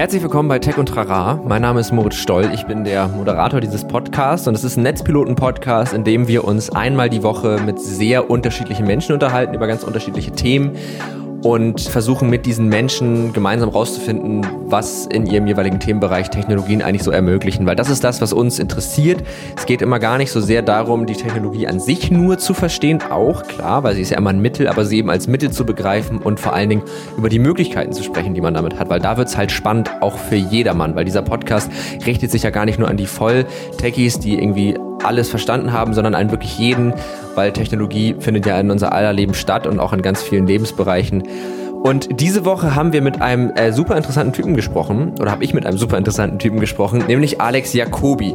Herzlich willkommen bei Tech und Trara. Mein Name ist Moritz Stoll. Ich bin der Moderator dieses Podcasts und es ist ein Netzpiloten-Podcast, in dem wir uns einmal die Woche mit sehr unterschiedlichen Menschen unterhalten über ganz unterschiedliche Themen und versuchen mit diesen Menschen gemeinsam rauszufinden, was in ihrem jeweiligen Themenbereich Technologien eigentlich so ermöglichen, weil das ist das, was uns interessiert. Es geht immer gar nicht so sehr darum, die Technologie an sich nur zu verstehen, auch klar, weil sie ist ja immer ein Mittel, aber sie eben als Mittel zu begreifen und vor allen Dingen über die Möglichkeiten zu sprechen, die man damit hat, weil da wird es halt spannend auch für jedermann, weil dieser Podcast richtet sich ja gar nicht nur an die Voll-Techies, die irgendwie alles verstanden haben, sondern an wirklich jeden, weil Technologie findet ja in unser aller Leben statt und auch in ganz vielen Lebensbereichen. Und diese Woche haben wir mit einem äh, super interessanten Typen gesprochen, oder habe ich mit einem super interessanten Typen gesprochen, nämlich Alex Jacobi.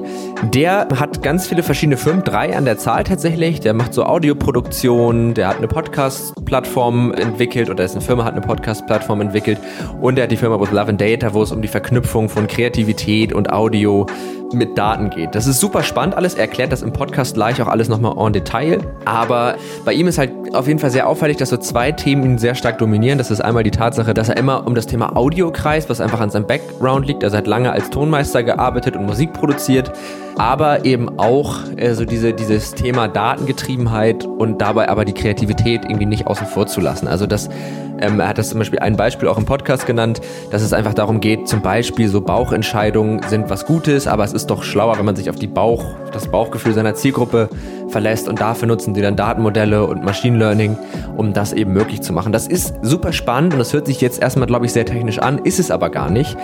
Der hat ganz viele verschiedene Firmen, drei an der Zahl tatsächlich. Der macht so Audioproduktion, der hat eine Podcast-Plattform entwickelt, oder dessen Firma hat eine Podcast-Plattform entwickelt. Und er hat die Firma With Love and Data, wo es um die Verknüpfung von Kreativität und Audio mit Daten geht. Das ist super spannend alles. Er erklärt das im Podcast gleich auch alles nochmal en Detail. Aber bei ihm ist halt auf jeden Fall sehr auffällig, dass so zwei Themen ihn sehr stark dominieren. Das ist einmal die Tatsache, dass er immer um das Thema Audio kreist, was einfach an seinem Background liegt. Er hat lange als Tonmeister gearbeitet und Musik produziert aber eben auch äh, so diese, dieses Thema Datengetriebenheit und dabei aber die Kreativität irgendwie nicht außen vor zu lassen. Also das, ähm, er hat das zum Beispiel ein Beispiel auch im Podcast genannt, dass es einfach darum geht, zum Beispiel so Bauchentscheidungen sind was Gutes, aber es ist doch schlauer, wenn man sich auf die Bauch, das Bauchgefühl seiner Zielgruppe verlässt und dafür nutzen die dann Datenmodelle und Machine Learning, um das eben möglich zu machen. Das ist super spannend und das hört sich jetzt erstmal, glaube ich, sehr technisch an, ist es aber gar nicht.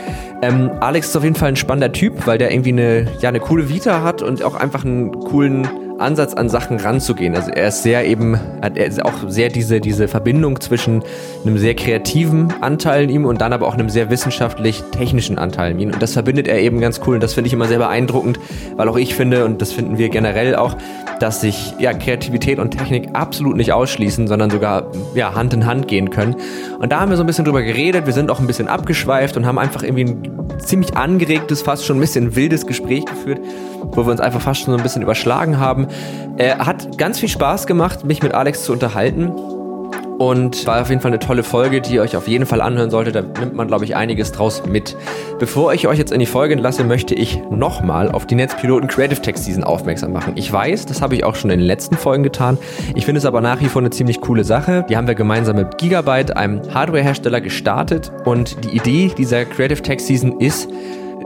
Ähm, Alex ist auf jeden Fall ein spannender Typ, weil der irgendwie eine, ja, eine coole Vita hat und auch einfach einen coolen Ansatz an Sachen ranzugehen. Also er ist sehr eben, er ist auch sehr diese, diese Verbindung zwischen einem sehr kreativen Anteil in ihm und dann aber auch einem sehr wissenschaftlich-technischen Anteil in ihm. Und das verbindet er eben ganz cool und das finde ich immer sehr beeindruckend, weil auch ich finde, und das finden wir generell auch, dass sich ja, Kreativität und Technik absolut nicht ausschließen, sondern sogar ja, Hand in Hand gehen können. Und da haben wir so ein bisschen drüber geredet, wir sind auch ein bisschen abgeschweift und haben einfach irgendwie ein ziemlich angeregtes, fast schon ein bisschen wildes Gespräch geführt, wo wir uns einfach fast schon so ein bisschen überschlagen haben. Äh, hat ganz viel Spaß gemacht, mich mit Alex zu unterhalten. Und war auf jeden Fall eine tolle Folge, die ihr euch auf jeden Fall anhören solltet. Da nimmt man, glaube ich, einiges draus mit. Bevor ich euch jetzt in die Folge entlasse, möchte ich nochmal auf die Netzpiloten Creative Tech Season aufmerksam machen. Ich weiß, das habe ich auch schon in den letzten Folgen getan. Ich finde es aber nach wie vor eine ziemlich coole Sache. Die haben wir gemeinsam mit Gigabyte, einem Hardwarehersteller, gestartet. Und die Idee dieser Creative Tech Season ist,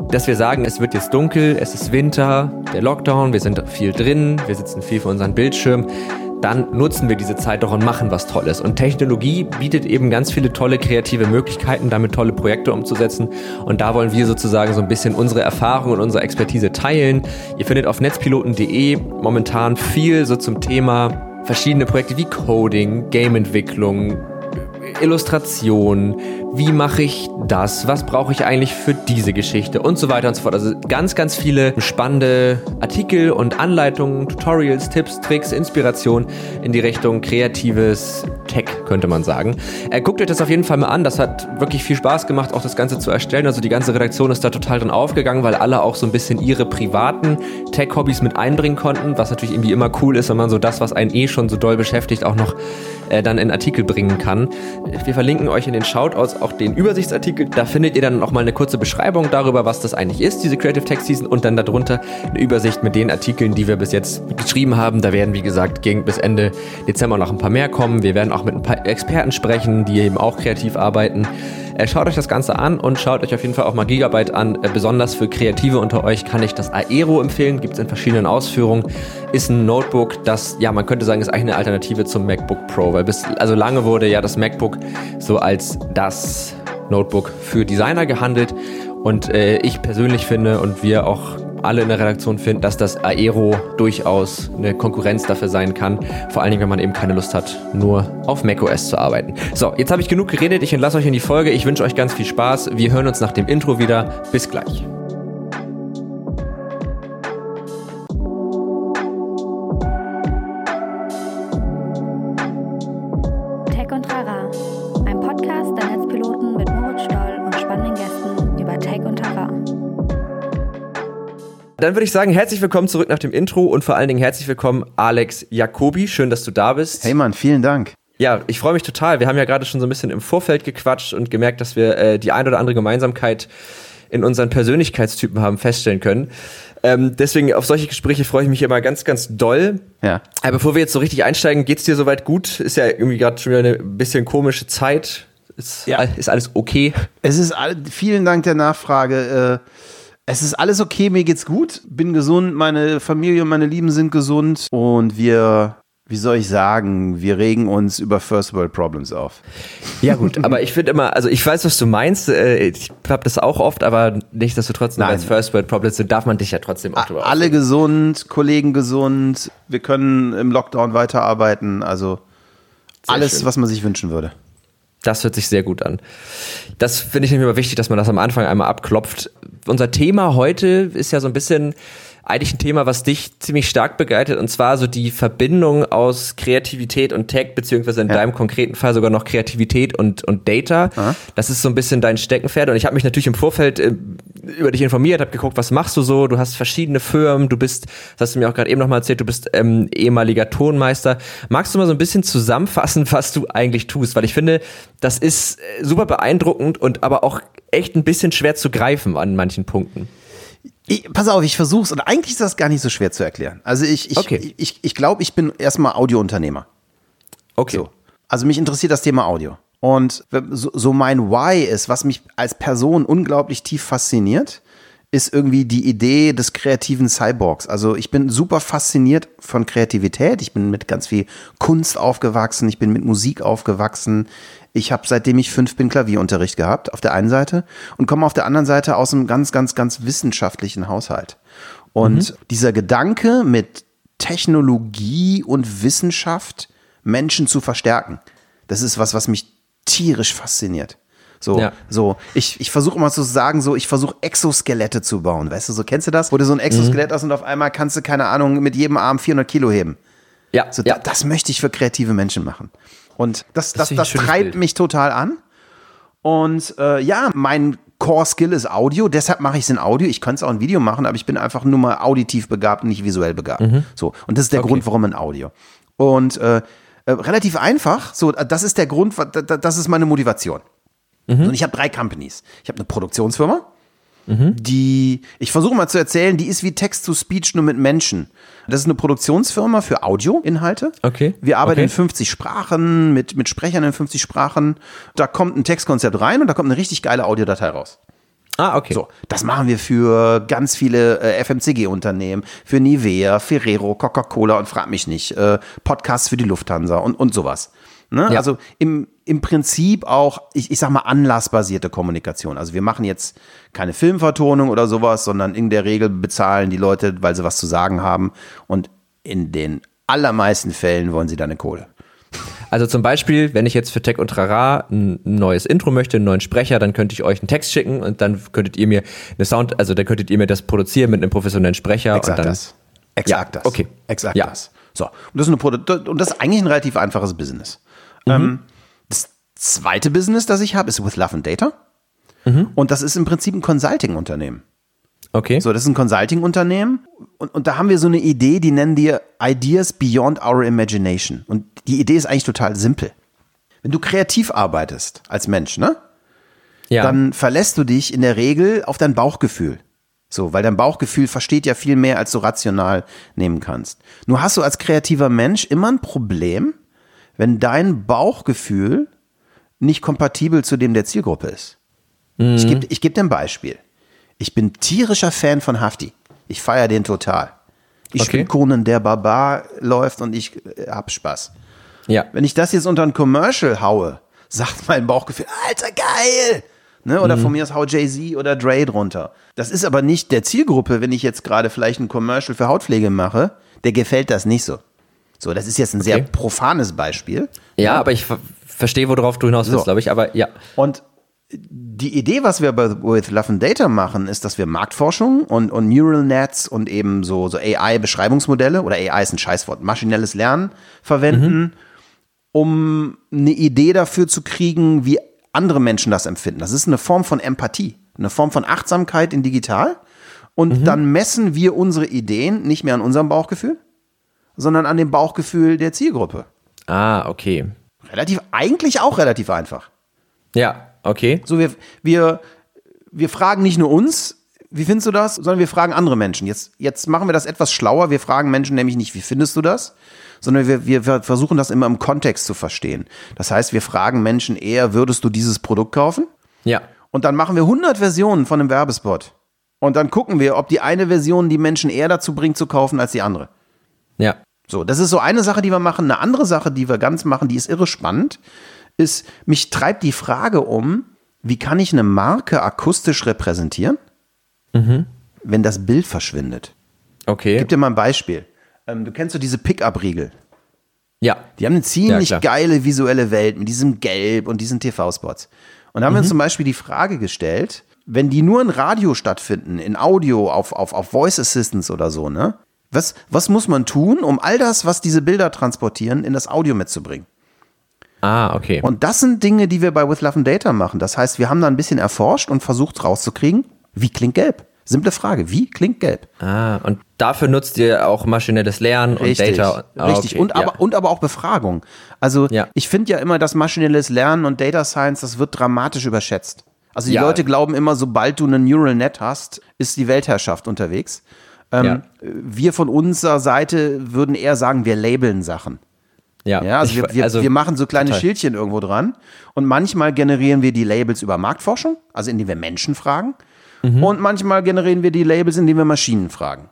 dass wir sagen, es wird jetzt dunkel, es ist Winter, der Lockdown, wir sind viel drin, wir sitzen viel vor unseren Bildschirmen dann nutzen wir diese Zeit doch und machen was Tolles. Und Technologie bietet eben ganz viele tolle kreative Möglichkeiten, damit tolle Projekte umzusetzen. Und da wollen wir sozusagen so ein bisschen unsere Erfahrung und unsere Expertise teilen. Ihr findet auf netzpiloten.de momentan viel so zum Thema verschiedene Projekte wie Coding, Gameentwicklung, Illustration, wie mache ich das, was brauche ich eigentlich für diese Geschichte und so weiter und so fort. Also ganz, ganz viele spannende Artikel und Anleitungen, Tutorials, Tipps, Tricks, Inspiration in die Richtung kreatives Tech, könnte man sagen. Äh, guckt euch das auf jeden Fall mal an. Das hat wirklich viel Spaß gemacht, auch das Ganze zu erstellen. Also die ganze Redaktion ist da total drin aufgegangen, weil alle auch so ein bisschen ihre privaten Tech-Hobbys mit einbringen konnten, was natürlich irgendwie immer cool ist, wenn man so das, was einen eh schon so doll beschäftigt, auch noch äh, dann in Artikel bringen kann. Wir verlinken euch in den Shoutouts auch den Übersichtsartikel. Da findet ihr dann auch mal eine kurze Beschreibung darüber, was das eigentlich ist, diese Creative Tech Season und dann darunter eine Übersicht mit den Artikeln, die wir bis jetzt geschrieben haben. Da werden, wie gesagt, gegen bis Ende Dezember noch ein paar mehr kommen. Wir werden auch mit ein paar Experten sprechen, die eben auch kreativ arbeiten. Äh, schaut euch das Ganze an und schaut euch auf jeden Fall auch mal Gigabyte an. Äh, besonders für Kreative unter euch kann ich das Aero empfehlen. Gibt es in verschiedenen Ausführungen. Ist ein Notebook, das, ja, man könnte sagen, ist eigentlich eine Alternative zum MacBook Pro, weil bis, also lange wurde ja das MacBook so als das Notebook für Designer gehandelt. Und äh, ich persönlich finde und wir auch alle in der Redaktion finden, dass das Aero durchaus eine Konkurrenz dafür sein kann. Vor allen Dingen, wenn man eben keine Lust hat, nur auf macOS zu arbeiten. So, jetzt habe ich genug geredet. Ich entlasse euch in die Folge. Ich wünsche euch ganz viel Spaß. Wir hören uns nach dem Intro wieder. Bis gleich. Dann würde ich sagen, herzlich willkommen zurück nach dem Intro und vor allen Dingen herzlich willkommen, Alex Jacobi. Schön, dass du da bist. Hey Mann, vielen Dank. Ja, ich freue mich total. Wir haben ja gerade schon so ein bisschen im Vorfeld gequatscht und gemerkt, dass wir äh, die ein oder andere Gemeinsamkeit in unseren Persönlichkeitstypen haben feststellen können. Ähm, deswegen auf solche Gespräche freue ich mich immer ganz, ganz doll. Ja. Aber bevor wir jetzt so richtig einsteigen, geht's dir soweit gut? Ist ja irgendwie gerade schon wieder eine bisschen komische Zeit. Ist, Ja. ist alles okay? Es ist all, vielen Dank der Nachfrage. Äh, es ist alles okay, mir geht's gut, bin gesund, meine Familie und meine Lieben sind gesund und wir, wie soll ich sagen, wir regen uns über First World Problems auf. Ja gut, aber ich finde immer, also ich weiß, was du meinst. äh, Ich habe das auch oft, aber nichtsdestotrotz, nur Nein. als First World Problems sind, darf man dich ja trotzdem auch drüber Alle gesund, Kollegen gesund, wir können im Lockdown weiterarbeiten, also alles, schön. was man sich wünschen würde. Das hört sich sehr gut an. Das finde ich nämlich immer wichtig, dass man das am Anfang einmal abklopft. Unser Thema heute ist ja so ein bisschen eigentlich ein Thema, was dich ziemlich stark begleitet, und zwar so die Verbindung aus Kreativität und Tech, beziehungsweise in Ja. deinem konkreten Fall sogar noch Kreativität und, und Data. Das ist so ein bisschen dein Steckenpferd. Und ich habe mich natürlich im Vorfeld äh, über dich informiert, habe geguckt, was machst du so? Du hast verschiedene Firmen, du bist, das hast du mir auch gerade eben nochmal erzählt, du bist ähm, ehemaliger Tonmeister. Magst du mal so ein bisschen zusammenfassen, was du eigentlich tust? Weil ich finde, das ist äh, super beeindruckend und aber auch echt ein bisschen schwer zu greifen an manchen Punkten. Ich, pass auf, ich versuch's und eigentlich ist das gar nicht so schwer zu erklären. Also ich, ich, Okay. ich, ich glaube, ich bin erstmal Audiounternehmer. Okay. So. Also mich interessiert das Thema Audio. Und so, so mein Why ist, was mich als Person unglaublich tief fasziniert, ist irgendwie die Idee des kreativen Cyborgs. Also ich bin super fasziniert von Kreativität. Ich bin mit ganz viel Kunst aufgewachsen. Ich bin mit Musik aufgewachsen. Ich habe seitdem ich fünf bin Klavierunterricht gehabt auf der einen Seite und komme auf der anderen Seite aus einem ganz, ganz, ganz wissenschaftlichen Haushalt. Und dieser Gedanke mit Technologie und Wissenschaft Menschen zu verstärken, das ist was, was mich tierisch fasziniert. So, Ja. so. Ich, ich versuche immer zu sagen, so, ich versuche Exoskelette zu bauen. Weißt du, so kennst du das? Wo du so ein Exoskelett hast und auf einmal kannst du, keine Ahnung, mit jedem Arm 400 Kilo heben. Ja, So, ja. da, das möchte ich für kreative Menschen machen. Und das, das, das, schönes treibt Bild. mich total an. Und äh, ja, mein Core-Skill ist Audio, deshalb mache ich es in Audio. Ich könnte es auch in Video machen, aber ich bin einfach nur mal auditiv begabt und nicht visuell begabt. So, und das ist der Mhm. Okay. Grund, warum in Audio. Und äh, äh, relativ einfach, so, äh, das ist der Grund, das ist meine Motivation. Mhm. Und ich habe drei Companies. Ich habe eine Produktionsfirma, die, ich versuche mal zu erzählen, die ist wie Text-to-Speech nur mit Menschen. Das ist eine Produktionsfirma für Audioinhalte. Okay. Wir arbeiten Okay. in 50 Sprachen, mit, mit Sprechern in 50 Sprachen. Da kommt ein Textkonzept rein und da kommt eine richtig geile Audiodatei raus. Ah, okay. So, das machen wir für ganz viele äh, FMCG-Unternehmen, für Nivea, Ferrero, Coca-Cola und frag mich nicht, äh, Podcasts für die Lufthansa und, und sowas. Ne? Ja. Also im, im Prinzip auch, ich, ich sag mal, anlassbasierte Kommunikation. Also wir machen jetzt keine Filmvertonung oder sowas, sondern in der Regel bezahlen die Leute, weil sie was zu sagen haben. Und in den allermeisten Fällen wollen sie dann eine Kohle. Also zum Beispiel, wenn ich jetzt für Tech und Trara ein neues Intro möchte, einen neuen Sprecher, dann könnte ich euch einen Text schicken und dann könntet ihr mir eine Sound, also dann könntet ihr mir das produzieren mit einem professionellen Sprecher Exakt und dann. das. Exakt Ja, das. okay. Exakt Ja. das. So. Und das, ist eine und das ist eigentlich ein relativ einfaches Business. Mhm. Ähm, das zweite Business, das ich habe, ist With Love and Data. Mhm. Und das ist im Prinzip ein Consulting-Unternehmen. Okay. So, das ist ein Consulting-Unternehmen. Und, und da haben wir so eine Idee, die nennen wir Ideas Beyond Our Imagination. Und die Idee ist eigentlich total simpel. Wenn du kreativ arbeitest als Mensch, ne? ja. dann verlässt du dich in der Regel auf dein Bauchgefühl. So, weil dein Bauchgefühl versteht ja viel mehr, als du rational nehmen kannst. Nur hast du als kreativer Mensch immer ein Problem, wenn dein Bauchgefühl nicht kompatibel zu dem der Zielgruppe ist. Ich gebe ich geb dir ein Beispiel. Ich bin tierischer Fan von Hafti. Ich feiere den total. Ich Okay. spiele Conan der Barbar läuft und ich äh, hab Spaß. ja. Wenn ich das jetzt unter ein Commercial haue, sagt mein Bauchgefühl, Alter, geil! Ne? Oder von mir aus hau Jay-Z oder Dre drunter. Das ist aber nicht der Zielgruppe, wenn ich jetzt gerade vielleicht ein Commercial für Hautpflege mache, der gefällt das nicht so. So, das ist jetzt ein sehr Okay. profanes Beispiel. Ja, aber ich ver verstehe, worauf du hinaus willst, So. glaube ich. Aber ja. Und die Idee, was wir bei With Love and Data machen, ist, dass wir Marktforschung und, und Neural Nets und eben so, so AI-Beschreibungsmodelle oder AI ist ein Scheißwort, maschinelles Lernen verwenden, um eine Idee dafür zu kriegen, wie andere Menschen das empfinden. Das ist eine Form von Empathie, eine Form von Achtsamkeit in digital. Und dann messen wir unsere Ideen nicht mehr an unserem Bauchgefühl, sondern an dem Bauchgefühl der Zielgruppe. Ah, okay. Relativ, eigentlich auch relativ einfach. Ja, okay. So, wir, wir, wir fragen nicht nur uns, wie findest du das, sondern wir fragen andere Menschen. Jetzt, jetzt machen wir das etwas schlauer. Wir fragen Menschen nämlich nicht, wie findest du das, sondern wir, wir, versuchen das immer im Kontext zu verstehen. Das heißt, wir fragen Menschen eher, würdest du dieses Produkt kaufen? Ja. Und dann machen wir 100 Versionen von einem Werbespot. Und dann gucken wir, ob die eine Version die Menschen eher dazu bringt zu kaufen als die andere. Ja. So, das ist so eine Sache, die wir machen. Eine andere Sache, die wir ganz machen, die ist irre spannend, ist, mich treibt die Frage um, wie kann ich eine Marke akustisch repräsentieren, wenn das Bild verschwindet? Okay. Gib dir mal ein Beispiel. Ähm, du kennst so diese Pickup-Riegel. ja. Die haben eine ziemlich Ja, geile visuelle Welt mit diesem Gelb und diesen TV-Spots. Und da haben wir uns zum Beispiel die Frage gestellt, wenn die nur in Radio stattfinden, in Audio, auf, auf, auf Voice Assistants oder so, ne? Was, was muss man tun, um all das, was diese Bilder transportieren, in das Audio mitzubringen? Ah, okay. Und das sind Dinge, die wir bei With Love and Data machen. Das heißt, wir haben da ein bisschen erforscht und versucht rauszukriegen, wie klingt Gelb? Simple Frage, wie klingt Gelb? ah, und dafür nutzt ihr auch maschinelles Lernen Richtig, und Data. Ah, richtig. okay, Und, ja. aber, und aber auch Befragung. Also Ja. ich finde ja immer, dass maschinelles Lernen und Data Science, das wird dramatisch überschätzt. Also die Ja. Leute glauben immer, sobald du eine Neural Net hast, ist die Weltherrschaft unterwegs. Ähm, Ja. Wir von unserer Seite würden eher sagen, wir labeln Sachen. ja. Ja, also, Ich- wir, wir, also wir machen so kleine total. Schildchen irgendwo dran und manchmal generieren wir die Labels über Marktforschung, also indem wir Menschen fragen. Mhm. Und manchmal generieren wir die Labels, indem wir Maschinen fragen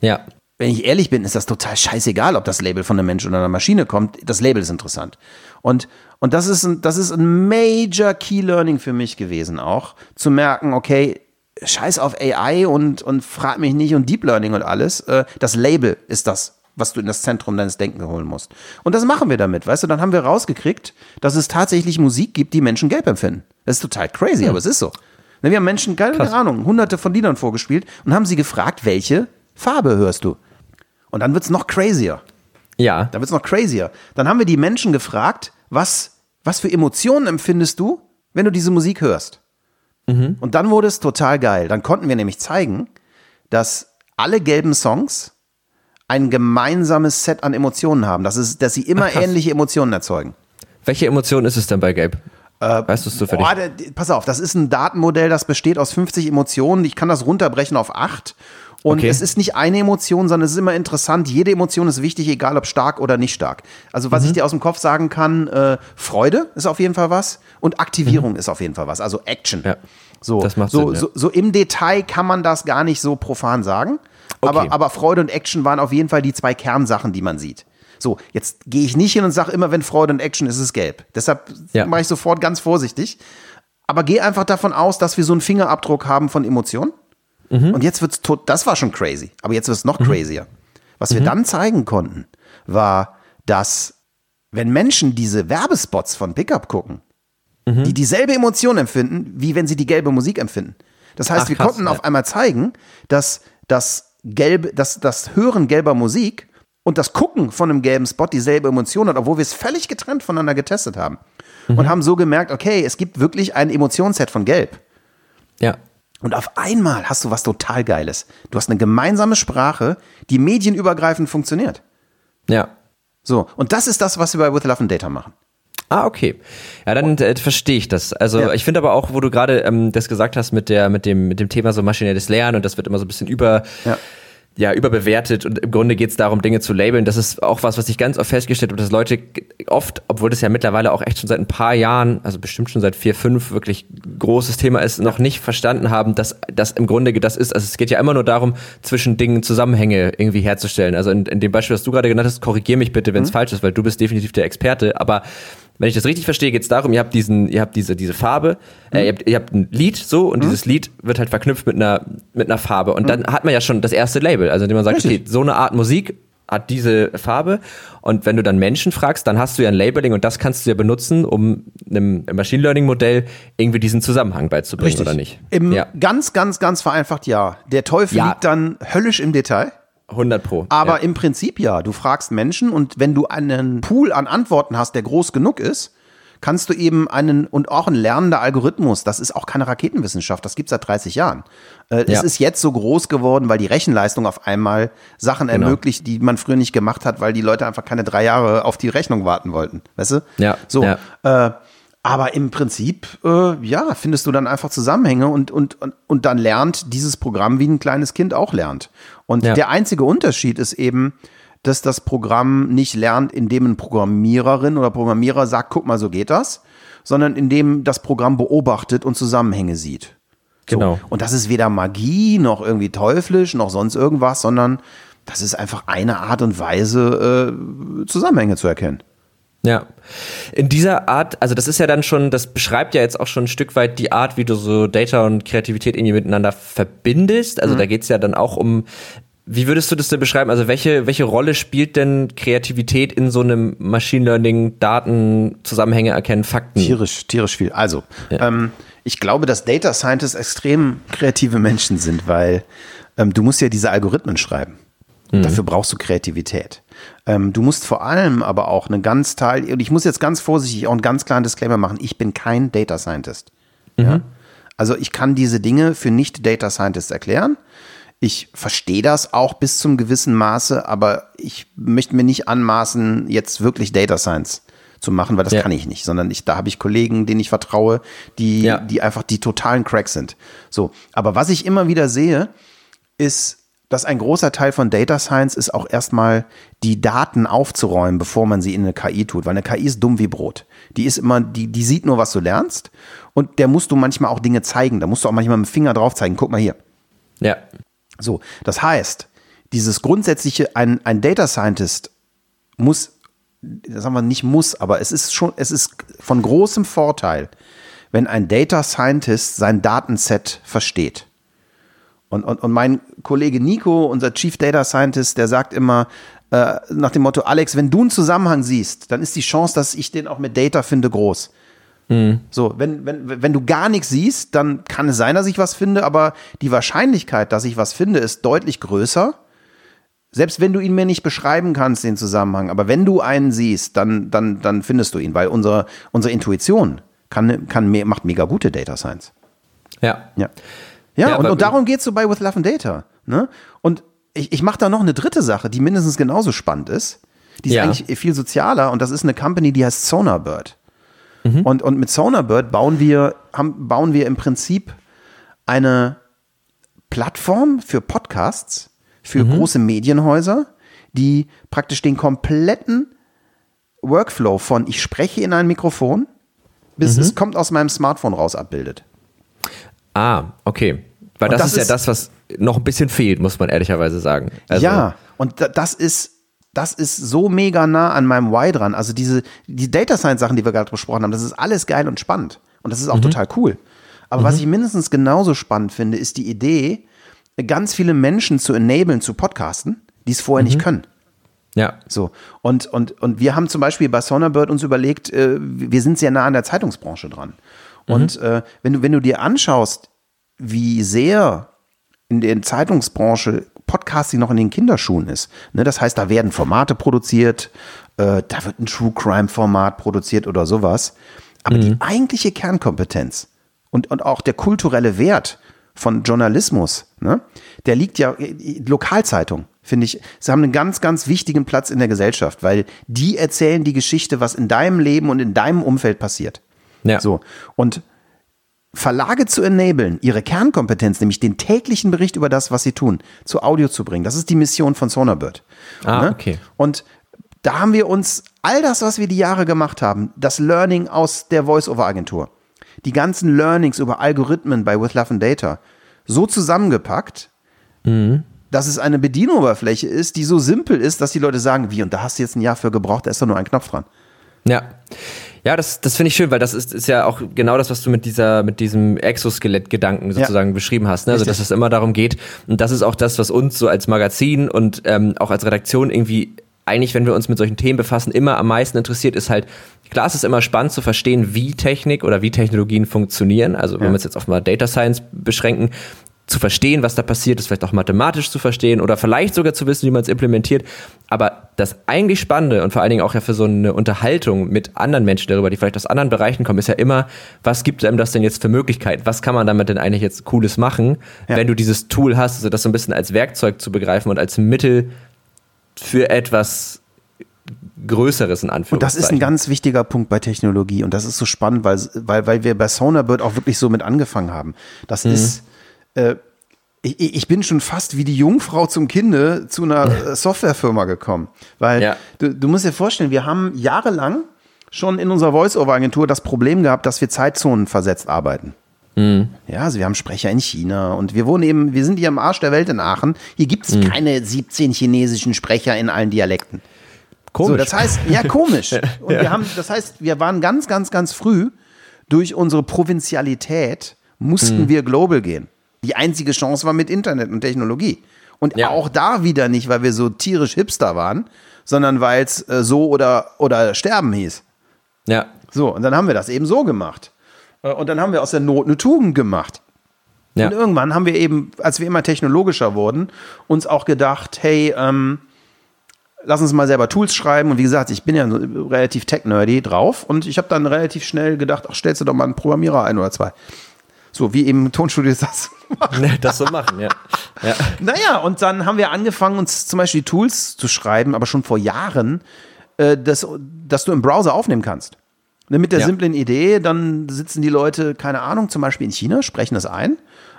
Ja. wenn ich ehrlich bin, ist das total scheißegal, ob das Label von einem Mensch oder einer Maschine kommt. Das Label ist interessant. Und, und das, ist ein, das ist ein major Key Learning für mich gewesen auch, zu merken, okay, scheiß auf AI und, und frag mich nicht und Deep Learning und alles. Äh, Das Label ist das, was du in das Zentrum deines Denkens holen musst. Und das machen wir damit, weißt du? Dann haben wir rausgekriegt, dass es tatsächlich Musik gibt, die Menschen gelb empfinden. Das ist total crazy, aber es ist so. Ne, Wir haben Menschen, keine Krass. Ahnung, hunderte von Liedern vorgespielt und haben sie gefragt, welche Farbe hörst du? Und dann wird's noch crazier. Ja. Da wird's noch crazier. Dann haben wir die Menschen gefragt, was, was für Emotionen empfindest du, wenn du diese Musik hörst? Und dann wurde es total geil. Dann konnten wir nämlich zeigen, dass alle gelben Songs ein gemeinsames Set an Emotionen haben. Das ist, dass sie immer Ach, ähnliche Emotionen erzeugen. Welche Emotion ist es denn bei Gelb? weißt du es zufällig? Der- pass auf, das ist ein Datenmodell, das besteht aus 50 Emotionen. Ich kann das runterbrechen auf acht. Und Okay. es ist nicht eine Emotion, sondern es ist immer interessant. Jede Emotion ist wichtig, egal ob stark oder nicht stark. Also Mhm. was ich dir aus dem Kopf sagen kann, äh, Freude ist auf jeden Fall was und Aktivierung ist auf jeden Fall was. Also Action. Mhm. Ja. So, Das macht so, Sinn, ja. so, so im Detail kann man das gar nicht so profan sagen. Aber, Okay. aber Freude und Action waren auf jeden Fall die zwei Kernsachen, die man sieht. So, jetzt gehe ich nicht hin und sage immer, wenn Freude und Action ist, ist es gelb. Deshalb Ja. mache ich sofort ganz vorsichtig. Aber geh einfach davon aus, dass wir so einen Fingerabdruck haben von Emotionen. Mhm. Und jetzt wird's tot, das war schon crazy. Aber jetzt wird's noch crazier. Was Mhm. wir dann zeigen konnten, war, dass wenn Menschen diese Werbespots von Pickup gucken, Mhm. die dieselbe Emotion empfinden, wie wenn sie die gelbe Musik empfinden. Das heißt, Ach, wir krass, konnten ja. auf einmal zeigen, dass das gelbe, dass das Hören gelber Musik und das Gucken von einem gelben Spot dieselbe Emotion hat, obwohl wir es völlig getrennt voneinander getestet haben. Mhm. Und haben so gemerkt, okay, es gibt wirklich ein Emotionsset von Gelb. Ja. Und auf einmal hast du was total Geiles. Du hast eine gemeinsame Sprache, die medienübergreifend funktioniert. Ja. So, und das ist das, was wir bei With Love and Data machen. Ah, okay. Ja, dann äh, verstehe ich das. Also Ja. ich finde aber auch, wo du gerade ähm, das gesagt hast mit der, mit dem, mit dem Thema so maschinelles Lernen und das wird immer so ein bisschen über, Ja. Ja, überbewertet und im Grunde geht es darum, Dinge zu labeln. Das ist auch was, was ich ganz oft festgestellt habe, dass Leute oft, obwohl das ja mittlerweile auch echt schon seit ein paar Jahren, also bestimmt schon seit vier, fünf wirklich großes Thema ist, noch nicht verstanden haben, dass das im Grunde das ist. Also es geht ja immer nur darum, zwischen Dingen Zusammenhänge irgendwie herzustellen. Also in, in dem Beispiel, was du gerade genannt hast, korrigier mich bitte, wenn es falsch ist, weil du bist definitiv der Experte. Aber wenn ich das richtig verstehe, geht es darum, ihr habt diesen, ihr habt diese, diese Farbe, äh, ihr, habt, ihr habt ein Lied so und dieses Lied wird halt verknüpft mit einer, mit einer Farbe. Und dann hat man ja schon das erste Label, also indem man sagt, Richtig. okay, so eine Art Musik hat diese Farbe. Und wenn du dann Menschen fragst, dann hast du ja ein Labeling und das kannst du ja benutzen, um einem Machine Learning Modell irgendwie diesen Zusammenhang beizubringen, oder nicht? Im ja, Ganz, ganz, ganz vereinfacht ja. Der Teufel Ja. liegt dann höllisch im Detail. 100 pro. Aber ja. im Prinzip ja. Du fragst Menschen und wenn du einen Pool an Antworten hast, der groß genug ist, kannst du eben einen und auch ein lernender Algorithmus, das ist auch keine Raketenwissenschaft, das gibt es seit 30 Jahren. Äh, ja. Es ist jetzt so groß geworden, weil die Rechenleistung auf einmal Sachen genau. ermöglicht, die man früher nicht gemacht hat, weil die Leute einfach keine drei Jahre auf die Rechnung warten wollten. Weißt du? Ja. So. Ja. Äh, aber im Prinzip, äh, ja, findest du dann einfach Zusammenhänge und, und, und, und dann lernt dieses Programm, wie ein kleines Kind auch lernt. Und ja. der einzige Unterschied ist eben, dass das Programm nicht lernt, indem ein Programmiererin oder Programmierer sagt, guck mal, so geht das, sondern indem das Programm beobachtet und Zusammenhänge sieht. So. Genau. Und das ist weder Magie noch irgendwie teuflisch noch sonst irgendwas, sondern das ist einfach eine Art und Weise, äh, Zusammenhänge zu erkennen. Ja. In dieser Art, also das ist ja dann schon, das beschreibt ja jetzt auch schon ein Stück weit die Art, wie du so Data und Kreativität irgendwie miteinander verbindest. Also mhm. da geht's ja dann auch um, wie würdest du das denn beschreiben? Also welche, welche Rolle spielt denn Kreativität in so einem Machine Learning, Daten, Zusammenhänge erkennen, Fakten? Tierisch, tierisch viel. Also, ja. ähm, ich glaube, dass Data Scientists extrem kreative Menschen sind, weil ähm, du musst ja diese Algorithmen schreiben. Mhm. Dafür brauchst du Kreativität. Ähm, du musst vor allem aber auch einen ganz Teil, und ich muss jetzt ganz vorsichtig auch einen ganz klaren Disclaimer machen, ich bin kein Data Scientist. Mhm. Ja? Also ich kann diese Dinge für Nicht-Data Scientists erklären. Ich verstehe das auch bis zum gewissen Maße, aber ich möchte mir nicht anmaßen, jetzt wirklich Data Science zu machen, weil das ja. kann ich nicht, sondern ich, da habe ich Kollegen, denen ich vertraue, die, ja. die einfach die totalen Cracks sind. So. Aber was ich immer wieder sehe, ist, dass ein großer Teil von Data Science ist auch erstmal die Daten aufzuräumen, bevor man sie in eine KI tut, weil eine KI ist dumm wie Brot. Die ist immer, die, die sieht nur, was du lernst und der musst du manchmal auch Dinge zeigen. Da musst du auch manchmal mit dem Finger drauf zeigen. Guck mal hier. Ja. So, das heißt, dieses grundsätzliche, ein, ein Data Scientist muss, das sagen wir nicht muss, aber es ist schon, es ist von großem Vorteil, wenn ein Data Scientist sein Datenset versteht. Und, und, und mein Kollege Nico, unser Chief Data Scientist, der sagt immer äh, nach dem Motto, Alex, wenn du einen Zusammenhang siehst, dann ist die Chance, dass ich den auch mit Data finde, groß. Mhm. So, wenn, wenn, wenn du gar nichts siehst, dann kann es sein, dass ich was finde, aber die Wahrscheinlichkeit, dass ich was finde, ist deutlich größer. Selbst wenn du ihn mir nicht beschreiben kannst, den Zusammenhang, aber wenn du einen siehst, dann, dann, dann findest du ihn, weil unsere, unsere Intuition kann, kann, macht mega gute Data Science. Ja. Ja. Ja, ja und, und darum geht's so bei With Love and Data. Ne? Und ich, ich mache da noch eine dritte Sache, die mindestens genauso spannend ist. Die ist ja. eigentlich viel sozialer und das ist eine Company, die heißt Sonarbird. Mhm. Und, und mit Sonarbird bauen wir, haben, bauen wir im Prinzip eine Plattform für Podcasts, für mhm. große Medienhäuser, die praktisch den kompletten Workflow von ich spreche in ein Mikrofon bis mhm. es kommt aus meinem Smartphone raus abbildet. Ah, okay. Weil das, das, ist ja das, was noch ein bisschen fehlt, muss man ehrlicherweise sagen. Also ja, und das ist, das ist so mega nah an meinem Why dran. Also diese, die Data Science Sachen, die wir gerade besprochen haben, das ist alles geil und spannend. Und das ist auch mhm. total cool. Aber mhm. was ich mindestens genauso spannend finde, ist die Idee, ganz viele Menschen zu enablen, zu podcasten, die es vorher mhm. nicht können. Ja. So. Und, und, und wir haben zum Beispiel bei Sonarbird uns überlegt, äh, wir sind sehr nah an der Zeitungsbranche dran. Und mhm. äh, wenn, du, wenn du dir anschaust, wie sehr in der Zeitungsbranche Podcasting noch in den Kinderschuhen ist. Ne, das heißt, da werden Formate produziert, äh, da wird ein True Crime Format produziert oder sowas. Aber mhm. die eigentliche Kernkompetenz und, und auch der kulturelle Wert von Journalismus, ne, der liegt ja, Lokalzeitung, finde ich, sie haben einen ganz, ganz wichtigen Platz in der Gesellschaft, weil die erzählen die Geschichte, was in deinem Leben und in deinem Umfeld passiert. Ja. So. Und Verlage zu enablen, ihre Kernkompetenz, nämlich den täglichen Bericht über das, was sie tun, zu Audio zu bringen. Das ist die Mission von Sonarbird. Ah, ne? okay. Und da haben wir uns all das, was wir die Jahre gemacht haben, das Learning aus der Voice-Over-Agentur, die ganzen Learnings über Algorithmen bei With Love and Data, so zusammengepackt, mhm. dass es eine Bedienoberfläche ist, die so simpel ist, dass die Leute sagen, wie, und da hast du jetzt ein Jahr für gebraucht, da ist doch nur ein Knopf dran. Ja. Ja, das, das finde ich schön, weil das ist, ist ja auch genau das, was du mit dieser, mit diesem Exoskelett-Gedanken sozusagen ja. beschrieben hast. Ne? Also, dass es immer darum geht. Und das ist auch das, was uns so als Magazin und ähm, auch als Redaktion irgendwie eigentlich, wenn wir uns mit solchen Themen befassen, immer am meisten interessiert, ist halt, klar, es ist immer spannend zu verstehen, wie Technik oder wie Technologien funktionieren. Also, wenn ja. wir uns jetzt auf mal Data Science beschränken, zu verstehen, was da passiert ist, vielleicht auch mathematisch zu verstehen oder vielleicht sogar zu wissen, wie man es implementiert. Aber das eigentlich Spannende und vor allen Dingen auch ja für so eine Unterhaltung mit anderen Menschen darüber, die vielleicht aus anderen Bereichen kommen, ist ja immer, was gibt einem das denn jetzt für Möglichkeiten? Was kann man damit denn eigentlich jetzt Cooles machen, ja. wenn du dieses Tool hast, also das so ein bisschen als Werkzeug zu begreifen und als Mittel für etwas Größeres in Anführungszeichen. Und das ist ein ganz wichtiger Punkt bei Technologie und das ist so spannend, weil, weil, weil wir bei Sonarbird auch wirklich so mit angefangen haben. Das mhm. ist, äh, ich, ich, bin schon fast wie die Jungfrau zum Kinde zu einer Softwarefirma gekommen. Weil ja. du, du musst dir vorstellen, wir haben jahrelang schon in unserer Voice-Over-Agentur das Problem gehabt, dass wir Zeitzonen versetzt arbeiten. Mhm. Ja, also wir haben Sprecher in China und wir wohnen eben, wir sind hier am Arsch der Welt in Aachen. Hier gibt es mhm. keine 17 chinesischen Sprecher in allen Dialekten. Komisch. So, das heißt, ja, komisch. Und ja. wir haben, das heißt, wir waren ganz, ganz, ganz früh durch unsere Provinzialität mussten mhm. wir global gehen. Die einzige Chance war mit Internet und Technologie. Und ja. auch da wieder nicht, weil wir so tierisch Hipster waren, sondern weil es äh, so oder, oder sterben hieß. Ja. So, und dann haben wir das eben so gemacht. Äh, und dann haben wir aus der Not eine Tugend gemacht. Ja. Und irgendwann haben wir eben, als wir immer technologischer wurden, uns auch gedacht, hey, ähm, lass uns mal selber Tools schreiben. Und wie gesagt, ich bin ja relativ tech-nerdy drauf. Und ich habe dann relativ schnell gedacht, ach, stellst du doch mal einen Programmierer ein oder zwei. So wie eben Tonstudios das machen. Das so machen, ja. ja. Naja, und dann haben wir angefangen, uns zum Beispiel Tools zu schreiben, aber schon vor Jahren, äh, dass, dass du im Browser aufnehmen kannst. Ne, mit der ja. simplen Idee, dann sitzen die Leute, keine Ahnung, zum Beispiel in China, sprechen das ein.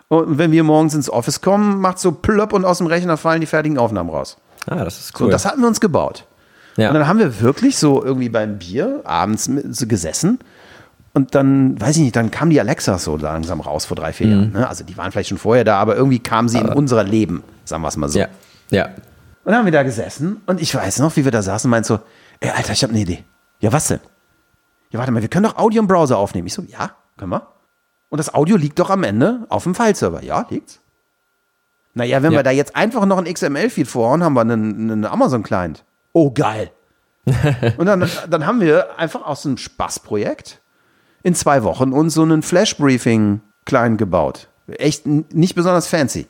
Und wenn wir morgens ins Office kommen, macht so plöpp und aus dem Rechner fallen die fertigen Aufnahmen raus. Ah, das ist cool. So, das hatten wir uns gebaut. Ja. Und dann haben wir wirklich so irgendwie beim Bier abends gesessen und dann, weiß ich nicht, dann kam die Alexa so langsam raus vor drei, vier mhm. Jahren. Ne? Also die waren vielleicht schon vorher da, aber irgendwie kam sie aber in unser Leben, sagen wir es mal so. Ja. ja. Und dann haben wir da gesessen und ich weiß noch, wie wir da saßen und meinten so, ey, Alter, ich habe eine Idee. Ja, was denn? Ja, warte mal, wir können doch Audio im Browser aufnehmen. Ich so, ja, können wir. Und das Audio liegt doch am Ende auf dem File-Server. Ja, liegt's. Naja, wenn ja. wir da jetzt einfach noch ein XML-Feed vorhauen, haben wir einen, einen Amazon-Client. Oh, geil. und dann, dann haben wir einfach aus einem Spaßprojekt in zwei Wochen uns so einen Flash-Briefing-Client gebaut. Echt nicht besonders fancy.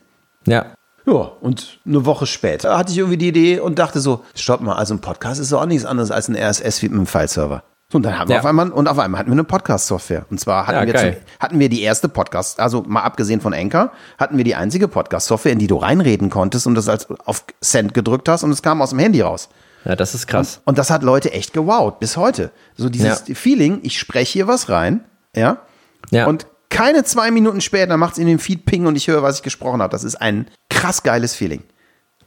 Ja. Ja, und eine Woche später hatte ich irgendwie die Idee und dachte so, stopp mal, also ein Podcast ist doch auch nichts anderes als ein RSS-Feed mit einem File-Server. So, und dann haben wir auf einmal, und auf einmal hatten wir eine Podcast-Software. Und zwar hatten, ja, wir zum, hatten wir die erste Podcast, also mal abgesehen von Anchor, hatten wir die einzige Podcast-Software, in die du reinreden konntest und das als auf Send gedrückt hast und es kam aus dem Handy raus. Ja, das ist krass. Und, und das hat Leute echt gewowt, bis heute. So dieses ja. Feeling, ich spreche hier was rein, ja, ja. und keine zwei Minuten später macht es in den Feed Ping und ich höre, was ich gesprochen habe. Das ist ein krass geiles Feeling.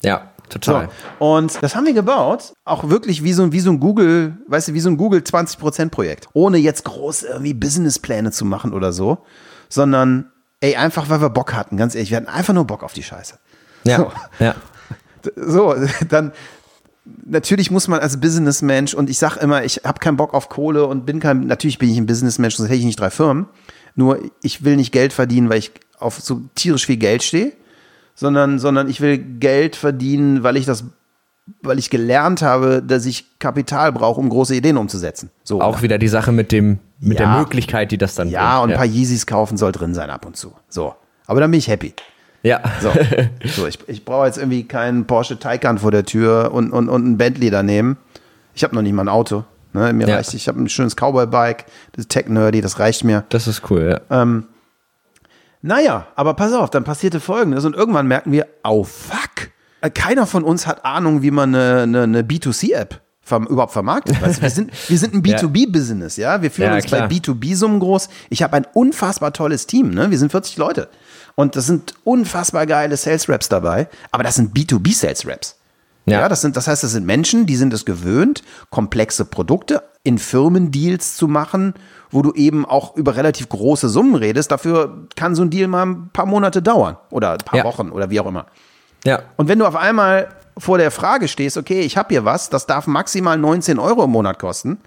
Ja, total. So, und das haben wir gebaut, auch wirklich wie so, wie so ein Google, weißt du, wie so ein Google 20% Projekt. Ohne jetzt groß irgendwie Businesspläne zu machen oder so, sondern ey, einfach weil wir Bock hatten, ganz ehrlich, wir hatten einfach nur Bock auf die Scheiße. Ja. So. ja. So, dann, natürlich muss man als Businessmensch und ich sag immer, ich habe keinen Bock auf Kohle und bin kein, natürlich bin ich ein Businessmensch, sonst hätte ich nicht drei Firmen. Nur ich will nicht Geld verdienen, weil ich auf so tierisch viel Geld stehe, sondern, sondern ich will Geld verdienen, weil ich das, weil ich gelernt habe, dass ich Kapital brauche, um große Ideen umzusetzen. So, Auch wieder die Sache mit dem, mit ja, der Möglichkeit, die das dann Ja, bringt. und ein paar Yeezys kaufen soll drin sein ab und zu. So. Aber dann bin ich happy. Ja. So, so ich, ich brauche jetzt irgendwie keinen Porsche Taycan vor der Tür und, und, und ein Bentley daneben. Ich habe noch nicht mal ein Auto. Ne? Mir ja. reicht, ich habe ein schönes Cowboy-Bike, das ist tech-nerdy, das reicht mir. Das ist cool, ja. Ähm, naja, aber pass auf, dann passierte Folgendes und irgendwann merken wir, oh fuck, äh, keiner von uns hat Ahnung, wie man eine, eine, eine B2C-App überhaupt vermarktet. Weißt du, wir, sind, wir sind ein B2B-Business, ja. Wir fühlen ja, uns klar. bei B2B-Summen groß. Ich habe ein unfassbar tolles Team, ne? Wir sind 40 Leute. Und das sind unfassbar geile Sales Reps dabei, aber das sind B2B Sales Reps. Ja. ja, das sind, das heißt, das sind Menschen, die sind es gewöhnt, komplexe Produkte in Firmendeals zu machen, wo du eben auch über relativ große Summen redest. Dafür kann so ein Deal mal ein paar Monate dauern oder ein paar ja. Wochen oder wie auch immer. Ja. Und wenn du auf einmal vor der Frage stehst, okay, ich habe hier was, das darf maximal 19 Euro im Monat kosten,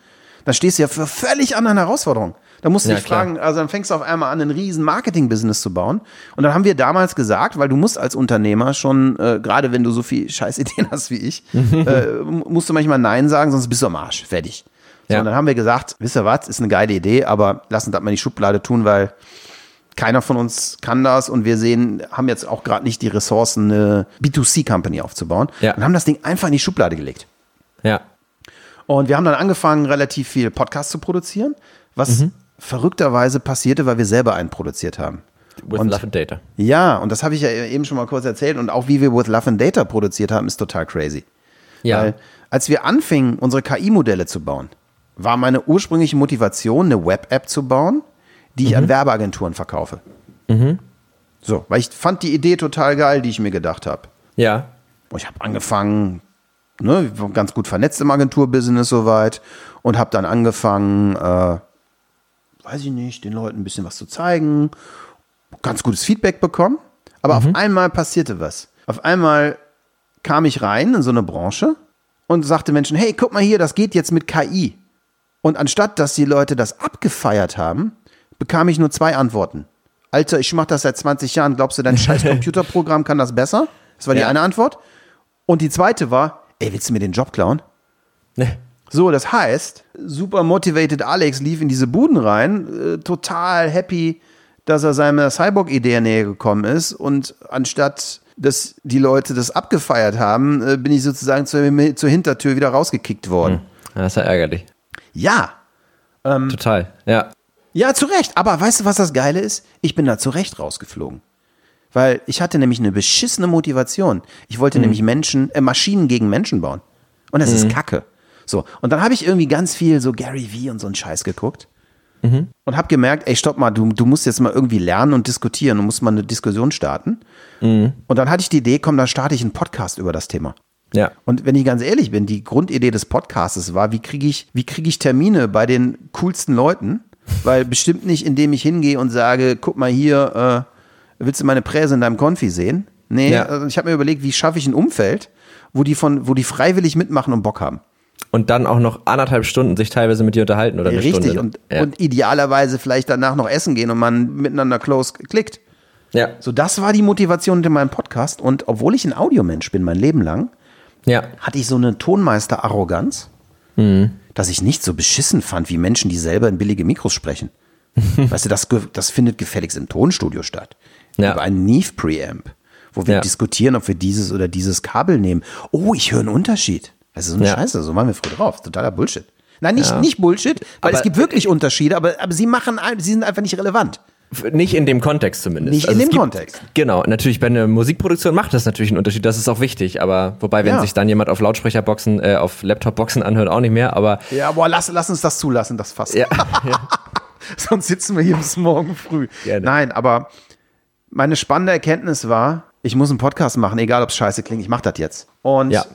dann stehst du ja für völlig anderen Herausforderungen. Da musst du ja, dich klar. fragen, also dann fängst du auf einmal an, ein riesen Marketing-Business zu bauen. Und dann haben wir damals gesagt, weil du musst als Unternehmer schon, äh, gerade wenn du so viel Scheißideen hast wie ich, äh, musst du manchmal Nein sagen, sonst bist du am Arsch. Fertig. So, ja. Und dann haben wir gesagt, wisst ihr was, ist eine geile Idee, aber lass uns das mal in die Schublade tun, weil keiner von uns kann das und wir sehen, haben jetzt auch gerade nicht die Ressourcen, eine B2C-Company aufzubauen. Ja. Und haben das Ding einfach in die Schublade gelegt. Ja. Und wir haben dann angefangen, relativ viel Podcasts zu produzieren, was verrückterweise passierte, weil wir selber einen produziert haben. With Und- Love and Data. Ja, und das habe ich ja eben schon mal kurz erzählt. Und auch wie wir With Love and Data produziert haben, ist total crazy. Ja. Weil als wir anfingen, unsere KI-Modelle zu bauen, war meine ursprüngliche Motivation, eine Web-App zu bauen, die ich an Werbeagenturen verkaufe. So, weil ich fand die Idee total geil, die ich mir gedacht habe. ja. Und ich habe angefangen, ne, ganz gut vernetzt im Agenturbusiness soweit und habe dann angefangen, äh, weiß ich nicht, den Leuten ein bisschen was zu zeigen, ganz gutes Feedback bekommen. Aber auf einmal passierte was. Auf einmal kam ich rein in so eine Branche und sagte Menschen, hey, guck mal hier, das geht jetzt mit KI. Und anstatt, dass die Leute das abgefeiert haben, bekam ich nur zwei Antworten. Alter, ich mache das seit 20 Jahren, glaubst du, dein scheiß Computerprogramm kann das besser? Das war die Ja. eine Antwort. Und die zweite war, ey, willst du mir den Job klauen? Ne. So, das heißt, super motivated Alex lief in diese Buden rein, äh, total happy, dass er seiner Cyborg-Idee näher gekommen ist. Und anstatt, dass die Leute das abgefeiert haben, äh, bin ich sozusagen zur, zur Hintertür wieder rausgekickt worden. Das ist ja ärgerlich. Ja, Total. Ja. ja, zu Recht. Aber weißt du, was das Geile ist? Ich bin da zu Recht rausgeflogen. Weil ich hatte nämlich eine beschissene Motivation. Ich wollte nämlich Menschen, äh, Maschinen gegen Menschen bauen. Und das ist Kacke. So, und dann habe ich irgendwie ganz viel so Gary Vee und so einen Scheiß geguckt. Und habe gemerkt, ey, stopp mal, du, du musst jetzt mal irgendwie lernen und diskutieren und musst mal eine Diskussion starten. Und dann hatte ich die Idee, komm, dann starte ich einen Podcast über das Thema. Ja. Und wenn ich ganz ehrlich bin, die Grundidee des Podcasts war, wie kriege ich, wie kriege ich Termine bei den coolsten Leuten? Weil bestimmt nicht, indem ich hingehe und sage, guck mal hier, äh, willst du meine Präse in deinem Konfi sehen? Nee, Ja. also ich habe mir überlegt, wie schaffe ich ein Umfeld, wo die von, wo die freiwillig mitmachen und Bock haben. Und dann auch noch anderthalb Stunden sich teilweise mit dir unterhalten oder eine Richtig. Stunde. Und, ja. und idealerweise vielleicht danach noch essen gehen und man miteinander close klickt. ja. So, das war die Motivation hinter meinem Podcast. Und obwohl ich ein Audiomensch bin, mein Leben lang, Ja. hatte ich so eine Tonmeister-Arroganz, Mhm. dass ich nicht so beschissen fand wie Menschen, die selber in billige Mikros sprechen. weißt du, das, das findet gefälligst im Tonstudio statt. Ja. Über einen Neve Preamp, wo wir Ja. diskutieren, ob wir dieses oder dieses Kabel nehmen. Oh, ich höre einen Unterschied. Das ist so eine Ja. Scheiße, so waren wir früher drauf. Totaler Bullshit. Nein, nicht, Ja. nicht Bullshit, weil Aber- es gibt wirklich Unterschiede, aber, aber sie machen, sie sind einfach nicht relevant. Nicht in dem Kontext zumindest. Nicht in es dem gibt, Kontext. Genau, natürlich bei einer Musikproduktion macht das natürlich einen Unterschied, das ist auch wichtig, aber wobei, wenn Ja. sich dann jemand auf Lautsprecherboxen, äh, auf Laptopboxen anhört, auch nicht mehr, aber Ja, boah, lass, lass uns das zulassen, das Fass. ja, Sonst sitzen wir hier bis morgen früh. Gerne. Nein, aber meine spannende Erkenntnis war, ich muss einen Podcast machen, egal ob es scheiße klingt, ich mache das jetzt. Und ja,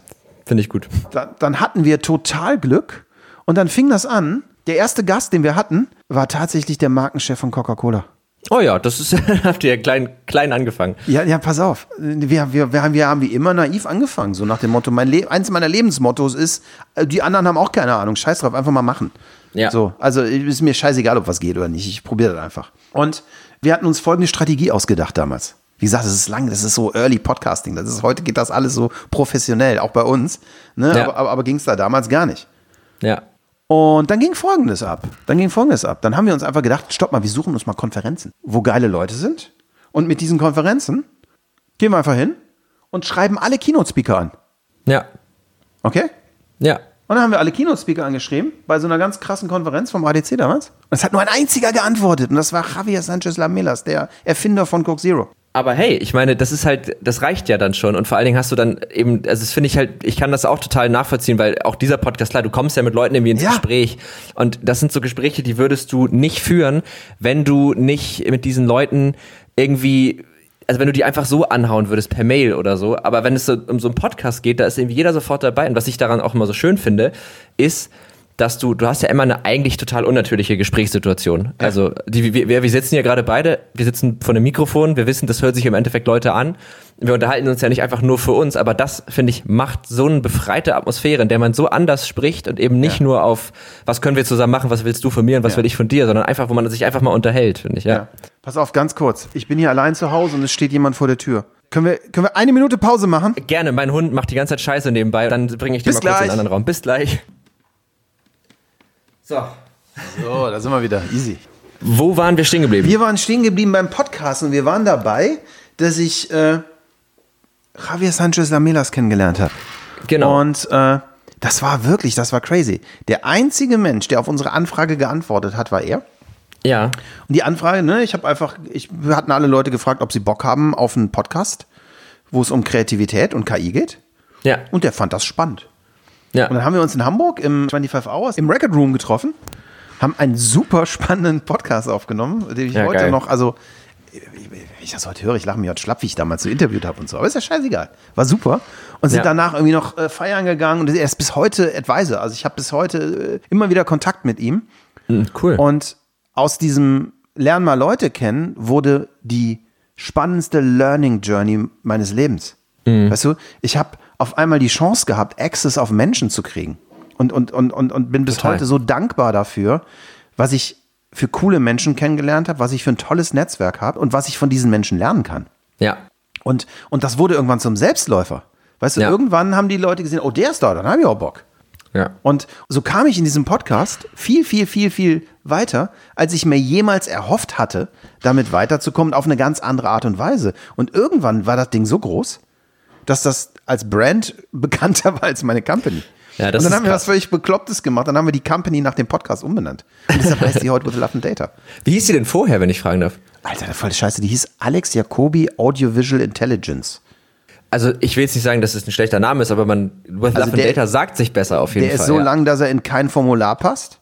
finde ich gut. da, dann hatten wir total Glück und dann fing das an. Der erste Gast, den wir hatten, war tatsächlich der Markenchef von Coca-Cola. Oh ja, das ist, habt ihr klein, klein angefangen. Ja, ja, pass auf. Wir, wir, wir, haben, wir haben wie immer naiv angefangen. So nach dem Motto, mein Le eins meiner Lebensmottos ist, äh, die anderen haben auch keine Ahnung. Scheiß drauf, einfach mal machen. Ja. So, also ist mir scheißegal, ob was geht oder nicht. Ich probiere das einfach. Und wir hatten uns folgende Strategie ausgedacht damals. Wie gesagt, das ist lang, das ist so Early Podcasting. Das ist, heute geht das alles so professionell, auch bei uns. Ne? Ja. Aber, aber, aber ging es da damals gar nicht. Ja. Und dann ging Folgendes ab. Dann ging Folgendes ab. Dann haben wir uns einfach gedacht, stopp mal, wir suchen uns mal Konferenzen, wo geile Leute sind. Und mit diesen Konferenzen gehen wir einfach hin und schreiben alle Keynote-Speaker an. Ja. Okay? Ja. Und dann haben wir alle Keynote-Speaker angeschrieben, bei so einer ganz krassen Konferenz vom ADC damals. Und es hat nur ein einziger geantwortet. Und das war Javier Sanchez Lamelas, der Erfinder von Coke Zero. Aber hey, ich meine, das ist halt, das reicht ja dann schon. Und vor allen Dingen hast du dann eben, also das finde ich halt, ich kann das auch total nachvollziehen, weil auch dieser Podcast, klar, du kommst ja mit Leuten irgendwie ins Ja. Gespräch. Und das sind so Gespräche, die würdest du nicht führen, wenn du nicht mit diesen Leuten irgendwie, also wenn du die einfach so anhauen würdest per Mail oder so. Aber wenn es so um so einen Podcast geht, da ist irgendwie jeder sofort dabei. Und was ich daran auch immer so schön finde, ist, dass du, du hast ja immer eine eigentlich total unnatürliche Gesprächssituation. Also, die, wir, wir sitzen hier gerade beide, wir sitzen vor einem Mikrofon, wir wissen, das hört sich im Endeffekt Leute an. Wir unterhalten uns ja nicht einfach nur für uns, aber das, finde ich, macht so eine befreite Atmosphäre, in der man so anders spricht und eben nicht Ja. nur auf, was können wir zusammen machen, was willst du von mir und was Ja. will ich von dir, sondern einfach, wo man sich einfach mal unterhält, finde ich, ja. Ja. Pass auf, ganz kurz. Ich bin hier allein zu Hause und es steht jemand vor der Tür. Können wir, können wir eine Minute Pause machen? Gerne, mein Hund macht die ganze Zeit Scheiße nebenbei, dann bringe ich den Bis mal kurz in gleich. einen anderen Raum. Bis gleich. So. So, da sind wir wieder. Easy. Wo waren wir stehen geblieben? Wir waren stehen geblieben beim Podcast und wir waren dabei, dass ich äh, Javier Sanchez Lamelas kennengelernt habe. Genau. Und äh, das war wirklich, das war crazy. Der einzige Mensch, der auf unsere Anfrage geantwortet hat, war er. ja. Und die Anfrage, ne, ich habe einfach, ich, wir hatten alle Leute gefragt, ob sie Bock haben auf einen Podcast, wo es um Kreativität und KI geht. Ja. Und der fand das spannend. Ja. Und dann haben wir uns in Hamburg im 25 Hours im Record Room getroffen, haben einen super spannenden Podcast aufgenommen, den ich Ja, heute geil. noch, also wenn ich das heute höre, ich lache mich heute schlapp, wie ich damals so interviewt habe und so. Aber ist ja scheißegal. War super. Und sind Ja. danach irgendwie noch äh, feiern gegangen und er ist bis heute Advisor. Also ich habe bis heute äh, immer wieder Kontakt mit ihm. Hm, Cool. Und aus diesem Lern mal Leute kennen wurde die spannendste Learning Journey meines Lebens. Weißt du, ich habe auf einmal die Chance gehabt, Access auf Menschen zu kriegen. Und, und, und, und, und bin bis Total. heute so dankbar dafür, was ich für coole Menschen kennengelernt habe, was ich für ein tolles Netzwerk habe und was ich von diesen Menschen lernen kann. ja. Und, und das wurde irgendwann zum Selbstläufer. Weißt du, Ja. irgendwann haben die Leute gesehen, oh, der ist da, dann habe ich auch Bock. Ja. Und so kam ich in diesem Podcast viel, viel, viel, viel weiter, als ich mir jemals erhofft hatte, damit weiterzukommen, auf eine ganz andere Art und Weise. Und irgendwann war das Ding so groß, dass das als Brand bekannter war als meine Company. Ja, das und dann haben wir krass. was völlig Beklopptes gemacht. Dann haben wir die Company nach dem Podcast umbenannt. Und deshalb heißt die heute With Love and Data. Wie hieß sie denn vorher, wenn ich fragen darf? Alter, der voll Scheiße. Die hieß Alex Jacobi Audiovisual Intelligence. Also ich will jetzt nicht sagen, dass es ein schlechter Name ist, aber man With Love and Also der- Data sagt sich besser auf jeden Der Fall. ist so ja. lang, dass er in kein Formular passt.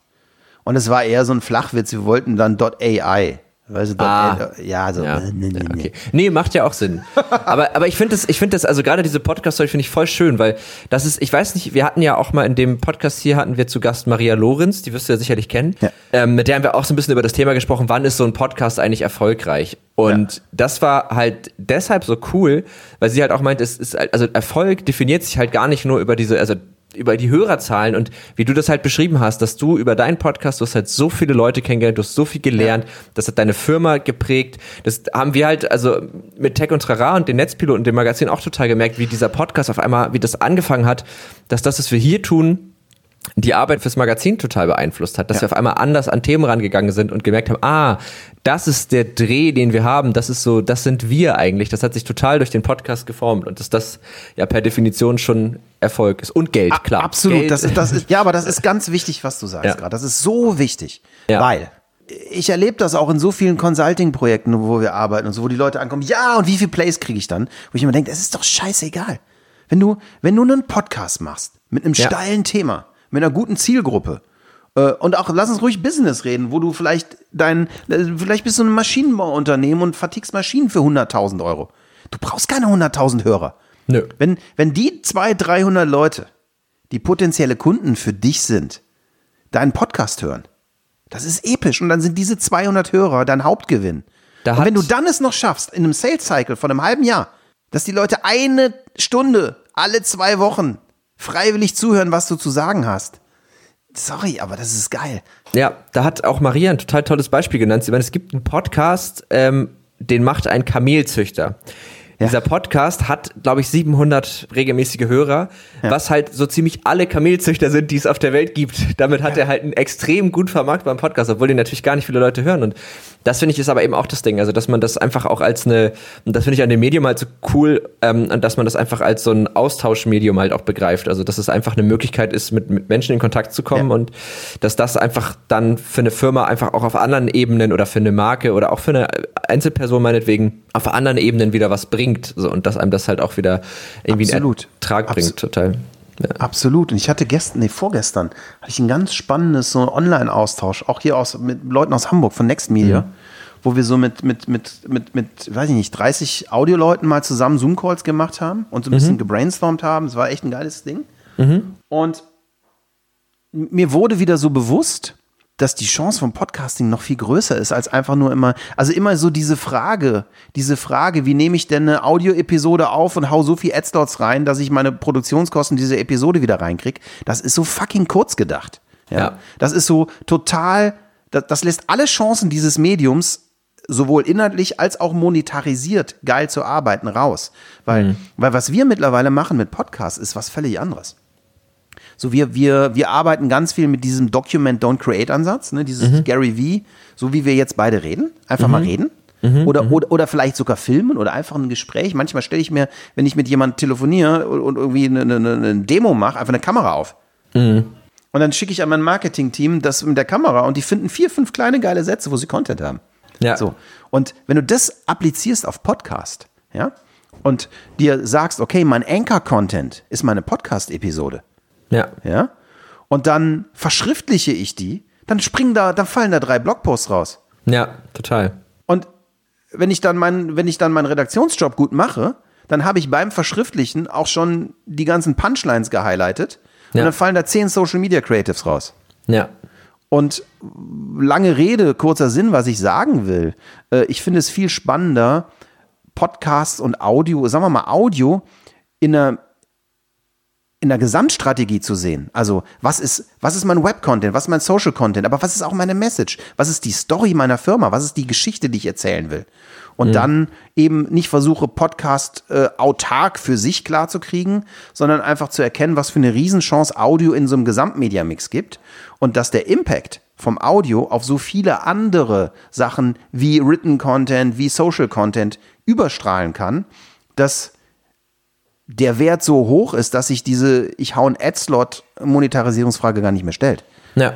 Und es war eher so ein Flachwitz. Wir wollten dann .ai. Weißt du, Ah. ja, so. Ja, äh, nee, nee, ja, okay. Nee, macht ja auch Sinn. aber, aber ich finde das, ich finde das, also gerade diese Podcast-Story finde ich voll schön, weil das ist, ich weiß nicht, wir hatten ja auch mal in dem Podcast hier hatten wir zu Gast Maria Lorenz, die wirst du ja sicherlich kennen. Ja. Ähm, mit der haben wir auch so ein bisschen über das Thema gesprochen, wann ist so ein Podcast eigentlich erfolgreich? Und das war halt deshalb so cool, weil sie halt auch meint, es ist, also Erfolg definiert sich halt gar nicht nur über diese, also über die Hörerzahlen und wie du das halt beschrieben hast, dass du über deinen Podcast, du hast halt so viele Leute kennengelernt, du hast so viel gelernt, das hat deine Firma geprägt. Das haben wir halt, also mit Tech und Trara und den Netzpiloten, dem Magazin auch total gemerkt, wie dieser Podcast auf einmal, wie das angefangen hat, dass das, was wir hier tun, die Arbeit fürs Magazin total beeinflusst hat, dass Ja. wir auf einmal anders an Themen rangegangen sind und gemerkt haben, ah, das ist der Dreh, den wir haben, das ist so, das sind wir eigentlich. Das hat sich total durch den Podcast geformt und dass das ja per Definition schon Erfolg ist. Und Geld, klar. Absolut. Geld, Das ist, das ist, ja, aber das ist ganz wichtig, was du sagst Ja. gerade. Das ist so wichtig. Ja. Weil ich erlebe das auch in so vielen Consulting-Projekten, wo wir arbeiten und so, wo die Leute ankommen, ja, und wie viel Plays kriege ich dann? Wo ich immer denke, es ist doch scheißegal. Wenn du, wenn du einen Podcast machst mit einem steilen Thema, mit einer guten Zielgruppe, äh, und auch, lass uns ruhig Business reden, wo du vielleicht dein, äh, vielleicht bist du ein Maschinenbauunternehmen und vertickst Maschinen für 100.000 Euro. Du brauchst keine 100.000 Hörer. Nö. Wenn, wenn die 200, 300 Leute, die potenzielle Kunden für dich sind, deinen Podcast hören, das ist episch. Und dann sind diese 200 Hörer dein Hauptgewinn. Da und wenn du dann es noch schaffst, in einem Sales-Cycle von einem halben Jahr, dass die Leute eine Stunde alle zwei Wochen freiwillig zuhören, was du zu sagen hast. Sorry, aber das ist geil. Ja, da hat auch Maria ein total tolles Beispiel genannt. Sie meint, es gibt einen Podcast, ähm, den macht ein Kamelzüchter. Dieser Podcast hat, glaube ich, 700 regelmäßige Hörer, was halt so ziemlich alle Kamelzüchter sind, die es auf der Welt gibt. Damit hat er halt einen extrem gut vermarktbaren Podcast, obwohl den natürlich gar nicht viele Leute hören. Und das finde ich ist aber eben auch das Ding, also dass man das einfach auch als eine, und das finde ich an dem Medium halt so cool, ähm, dass man das einfach als so ein Austauschmedium halt auch begreift. Also dass es einfach eine Möglichkeit ist, mit, mit Menschen in Kontakt zu kommen Ja. und dass das einfach dann für eine Firma einfach auch auf anderen Ebenen oder für eine Marke oder auch für eine Einzelperson meinetwegen auf anderen Ebenen wieder was bringt. So, und dass einem das halt auch wieder irgendwie Absolut. einen Ertrag bringt, Abs- total. Ja. Absolut. Und ich hatte gestern, nee, vorgestern, hatte ich ein ganz spannendes so Online-Austausch, auch hier aus, mit Leuten aus Hamburg von Next Media, wo wir so mit, mit, mit, mit, mit, weiß ich nicht, 30 Audioleuten mal zusammen Zoom-Calls gemacht haben und so ein bisschen gebrainstormt haben. Es war echt ein geiles Ding. Und mir wurde wieder so bewusst, dass die Chance vom Podcasting noch viel größer ist als einfach nur immer, also immer so diese Frage, diese Frage, wie nehme ich denn eine Audioepisode auf und hau so viel Adslots rein, dass ich meine Produktionskosten dieser Episode wieder reinkriege, das ist so fucking kurz gedacht. Ja. Ja. Das ist so total, das, das lässt alle Chancen dieses Mediums sowohl inhaltlich als auch monetarisiert geil zu arbeiten raus. Weil, weil was wir mittlerweile machen mit Podcasts ist was völlig anderes. So wir, wir, wir arbeiten ganz viel mit diesem Document Don't Create Ansatz, ne? dieses mhm. Gary V, so wie wir jetzt beide reden, einfach mhm. mal reden. Mhm, oder, mhm. oder, oder vielleicht sogar filmen oder einfach ein Gespräch. Manchmal stelle ich mir, wenn ich mit jemandem telefoniere und irgendwie eine, eine, eine Demo mache, einfach eine Kamera auf. Mhm. Und dann schicke ich an mein Marketing-Team das mit der Kamera und die finden vier, fünf kleine geile Sätze, wo sie Content haben. Ja. So. Und wenn du das applizierst auf Podcast, ja, und dir sagst, okay, mein Anchor-Content ist meine Podcast-Episode. Ja. Ja. Und dann verschriftliche ich die, dann springen da, dann fallen da drei Blogposts raus. Ja, total. Und wenn ich dann meinen, wenn ich dann meinen Redaktionsjob gut mache, dann habe ich beim Verschriftlichen auch schon die ganzen Punchlines gehighlightet. Und dann fallen da zehn Social Media Creatives raus. Ja. Und lange Rede, kurzer Sinn, was ich sagen will. Äh, ich finde es viel spannender, Podcasts und Audio, sagen wir mal Audio, in einer, in der Gesamtstrategie zu sehen. Also, was ist, was ist mein Web-Content, was ist mein Social-Content, aber was ist auch meine Message? Was ist die Story meiner Firma? Was ist die Geschichte, die ich erzählen will? Und mhm. dann eben nicht versuche, Podcast äh, autark für sich klarzukriegen, sondern einfach zu erkennen, was für eine Riesenchance Audio in so einem Gesamtmediamix gibt und dass der Impact vom Audio auf so viele andere Sachen wie Written Content, wie Social Content überstrahlen kann, dass der Wert so hoch ist, dass sich diese ich hau einen Ad-Slot Monetarisierungsfrage gar nicht mehr stellt. Ja.